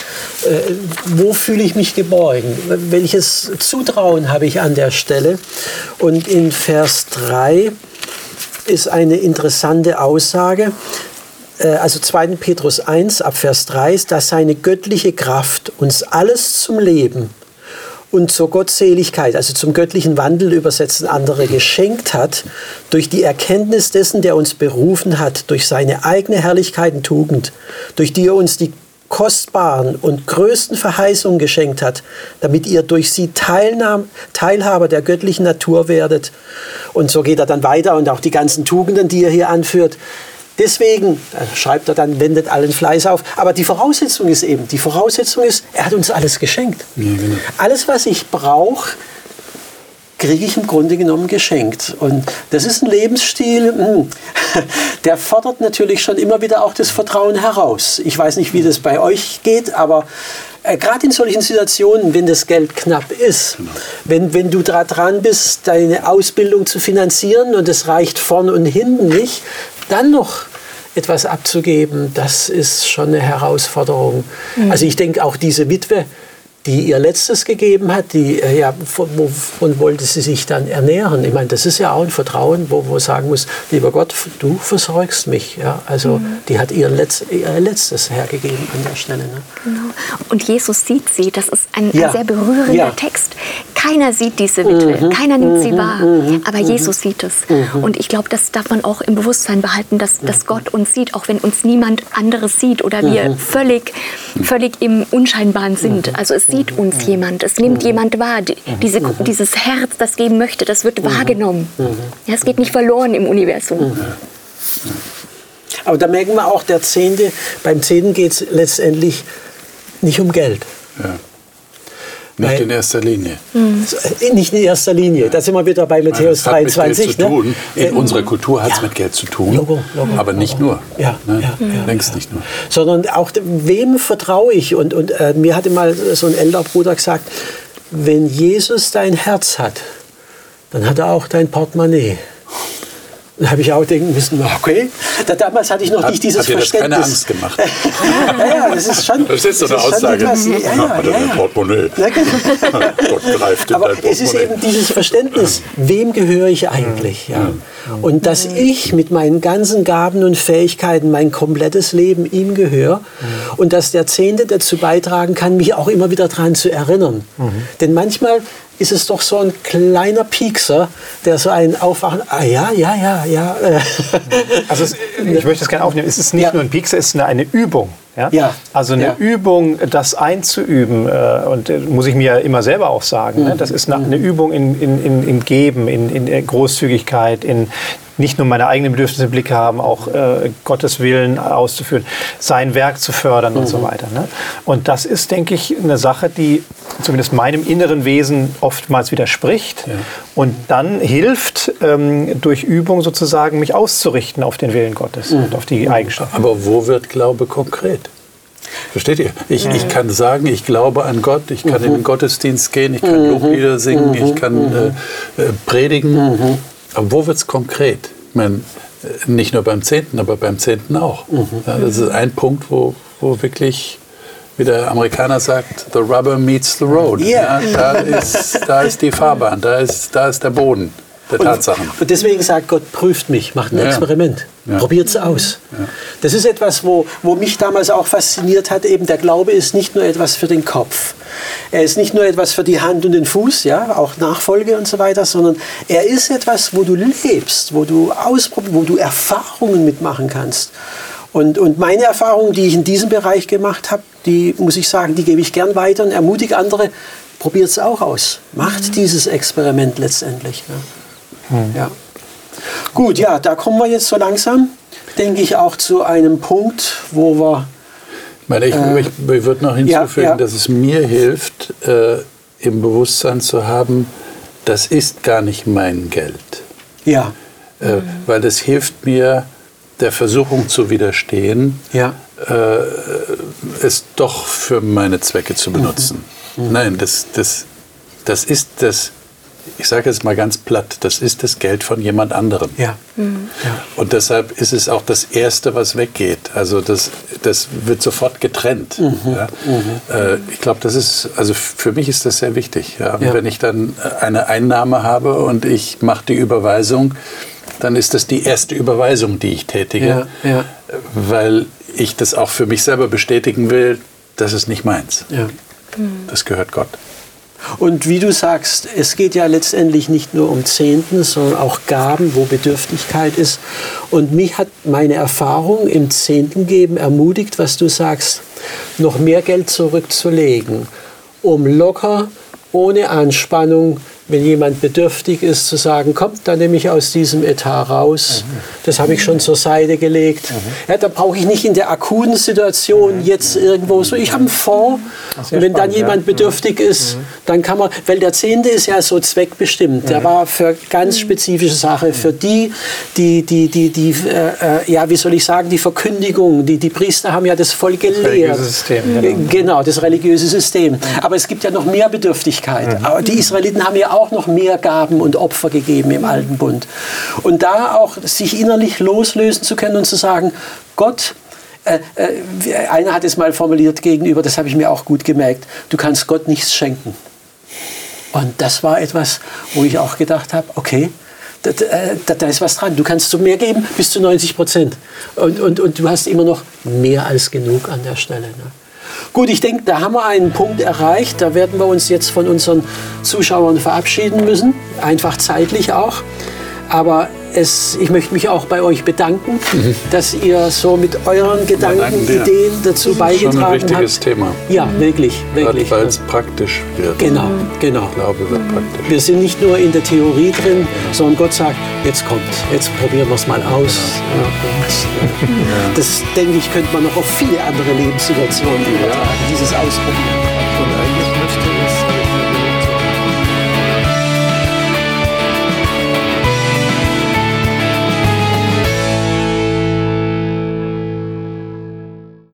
Äh, wo fühle ich mich geborgen? Welches Zutrauen habe ich an der Stelle? Und in Vers 3 ist eine interessante Aussage. Äh, also 2. Petrus 1 ab Vers 3 ist, dass seine göttliche Kraft uns alles zum Leben und zur Gottseligkeit, also zum göttlichen Wandel übersetzen andere, geschenkt hat, durch die Erkenntnis dessen, der uns berufen hat, durch seine eigene Herrlichkeit und Tugend, durch die er uns die kostbaren und größten Verheißungen geschenkt hat, damit ihr durch sie Teilnahme, Teilhaber der göttlichen Natur werdet. Und so geht er dann weiter und auch die ganzen Tugenden, die er hier anführt, Deswegen schreibt er dann, wendet allen Fleiß auf. Aber die Voraussetzung ist eben, die Voraussetzung ist, er hat uns alles geschenkt. Ja, genau. Alles, was ich brauche, kriege ich im Grunde genommen geschenkt. Und das ist ein Lebensstil, hm, der fordert natürlich schon immer wieder auch das Vertrauen heraus. Ich weiß nicht, wie das bei euch geht, aber äh, gerade in solchen Situationen, wenn das Geld knapp ist, genau. wenn, wenn du da dran bist, deine Ausbildung zu finanzieren und es reicht vorne und hinten nicht, dann noch etwas abzugeben, das ist schon eine Herausforderung. Mhm. Also ich denke auch diese Witwe, die ihr letztes gegeben hat, die, äh, ja, wovon wollte sie sich dann ernähren? Ich meine, das ist ja auch ein Vertrauen, wo man sagen muss, lieber Gott, du versorgst mich. Ja? Also mhm. die hat ihr, Letz-, ihr Letztes hergegeben an der Stelle. Ne? Genau. Und Jesus sieht sie, das ist ein, ja. ein sehr berührender ja. Text. Keiner sieht diese Witwe, mhm. keiner nimmt sie mhm. wahr, mhm. aber mhm. Jesus sieht es. Mhm. Und ich glaube, das darf man auch im Bewusstsein behalten, dass, dass Gott uns sieht, auch wenn uns niemand anderes sieht oder wir völlig, völlig im Unscheinbaren sind. Also es sieht uns jemand, es nimmt jemand wahr. Diese, dieses Herz, das geben möchte, das wird wahrgenommen. Ja, es geht nicht verloren im Universum. Aber da merken wir auch, der Zehnte, beim Zehnten geht es letztendlich nicht um Geld. Ja. Nicht in erster Linie. Mhm. Nicht in erster Linie. Da sind wir wieder bei Matthäus Meine, 23. Mit Geld zu tun. In äh, unserer Kultur hat es ja. mit Geld zu tun. Logo, Logo, aber nicht Logo. nur. Ja, ne? ja, ja, Längst nicht nur. Sondern auch, wem vertraue ich? Und, und äh, mir hatte mal so ein älterer Bruder gesagt, wenn Jesus dein Herz hat, dann hat er auch dein Portemonnaie. Da habe ich auch denken müssen, okay, da, damals hatte ich noch hat, nicht dieses hat dir Verständnis. Das keine Angst gemacht. ja, ja, das ist schon. Das ist so eine Aussage. Etwas, ja, ja, er ja, ja. Portemonnaie. Ja, genau. Gott greift in Aber es ist eben dieses Verständnis, wem gehöre ich eigentlich? Ja. Und dass ich mit meinen ganzen Gaben und Fähigkeiten mein komplettes Leben ihm gehöre und dass der Zehnte dazu beitragen kann, mich auch immer wieder daran zu erinnern. Mhm. Denn manchmal ist es doch so ein kleiner Piekser, der so einen aufwachen, ah ja, ja, ja, ja. Also es, ich möchte das gerne aufnehmen, es ist nicht ja. nur ein Piekser, es ist eine, eine Übung. Ja? Ja. Also eine Ja. Übung, das einzuüben, äh, und äh, muss ich mir immer selber auch sagen, ne? das ist eine, eine Übung in, in, in, in Geben, in, in äh, Großzügigkeit, in nicht nur meine eigenen Bedürfnisse im Blick haben, auch äh, Gottes Willen auszuführen, sein Werk zu fördern und so weiter. Ne? Und das ist, denke ich, eine Sache, die zumindest meinem inneren Wesen oftmals widerspricht und dann hilft, ähm, durch Übung sozusagen mich auszurichten auf den Willen Gottes und auf die Eigenschaften. Aber wo wird Glaube konkret? Versteht ihr? Ich, ich kann sagen, ich glaube an Gott, ich kann in den Gottesdienst gehen, ich kann Loblieder singen, ich kann äh, äh, predigen. Aber wo wird es konkret? Ich meine, nicht nur beim Zehnten, aber beim Zehnten auch. Ja, das ist ein Punkt, wo, wo wirklich, wie der Amerikaner sagt, the rubber meets the road. Yeah. Ja, da, ist, da ist die Fahrbahn, da ist, da ist der Boden der Tatsachen. Und deswegen sagt Gott, prüft mich, macht ein Ja. Experiment, Ja. probiert es aus. Das ist etwas, wo, wo mich damals auch fasziniert hat, eben der Glaube ist nicht nur etwas für den Kopf. Er ist nicht nur etwas für die Hand und den Fuß, ja, auch Nachfolge und so weiter, sondern er ist etwas, wo du lebst, wo du ausprobierst, wo du Erfahrungen mitmachen kannst. Und, und meine Erfahrungen, die ich in diesem Bereich gemacht habe, die muss ich sagen, die gebe ich gern weiter und ermutige andere, probiert es auch aus. Macht dieses Experiment letztendlich. Ja. Ja. Gut, ja, da kommen wir jetzt so langsam, denke ich, auch zu einem Punkt, wo wir. Ich, meine, ich, ich, ich würde noch hinzufügen, ja, ja. dass es mir hilft, äh, im Bewusstsein zu haben, das ist gar nicht mein Geld. Ja, Äh, weil das hilft mir, der Versuchung zu widerstehen, ja, äh, es doch für meine Zwecke zu benutzen. Mhm. Nein, das, das, das ist das, ich sage jetzt mal ganz platt, das ist das Geld von jemand anderem. ja. Und deshalb ist es auch das Erste, was weggeht. Also das, das wird sofort getrennt. Mhm. Ja. Äh, ich glaube, das ist, also für mich ist das sehr wichtig. Ja. Wenn ich dann eine Einnahme habe und ich mache die Überweisung, dann ist das die erste Überweisung, die ich tätige, Ja, ja. weil ich das auch für mich selber bestätigen will, das ist nicht meins. ja. Das gehört Gott. Und wie du sagst, es geht ja letztendlich nicht nur um Zehnten, sondern auch Gaben, wo Bedürftigkeit ist. Und mich hat meine Erfahrung im Zehnten geben ermutigt, was du sagst, noch mehr Geld zurückzulegen, um locker, ohne Anspannung, wenn jemand bedürftig ist, zu sagen, kommt, dann nehme ich aus diesem Etat raus. Das habe ich schon zur Seite gelegt. Ja, da brauche ich nicht in der akuten Situation jetzt irgendwo so, ich habe einen Fonds. Und wenn dann jemand bedürftig ist, dann kann man, weil der Zehnte ist ja so zweckbestimmt. Der war für ganz spezifische Sache, für die, die, die, die, die äh, äh, ja, wie soll ich sagen, die Verkündigung. Die, die Priester haben ja das voll gelehrt. religiöse System, genau. Genau, das religiöse System. Aber es gibt ja noch mehr Bedürftigkeit. Aber die Israeliten haben ja auch noch mehr Gaben und Opfer gegeben im Alten Bund. Und da auch sich innerlich loslösen zu können und zu sagen, Gott, äh, äh, einer hat es mal formuliert gegenüber, das habe ich mir auch gut gemerkt, du kannst Gott nichts schenken. Und das war etwas, wo ich auch gedacht habe, okay, da, da, da ist was dran. Du kannst so mehr geben, bis zu 90 Prozent. Und, und, und du hast immer noch mehr als genug an der Stelle. Ne? Gut, ich denke, da haben wir einen Punkt erreicht. Da werden wir uns jetzt von unseren Zuschauern verabschieden müssen. Einfach zeitlich auch. Aber es, ich möchte mich auch bei euch bedanken, dass ihr so mit euren Gedanken. Ideen dazu Schon beigetragen ein wichtiges habt. Thema. Ja, wirklich, wirklich. Weil es praktisch wird. Genau, genau. Glaube wird praktisch. Wir sind nicht nur in der Theorie drin, sondern Gott sagt, jetzt kommt, jetzt probieren wir es mal aus. Ja, und, äh, Das, denke ich, könnte man noch auf viele andere Lebenssituationen übertragen, dieses Ausprobieren.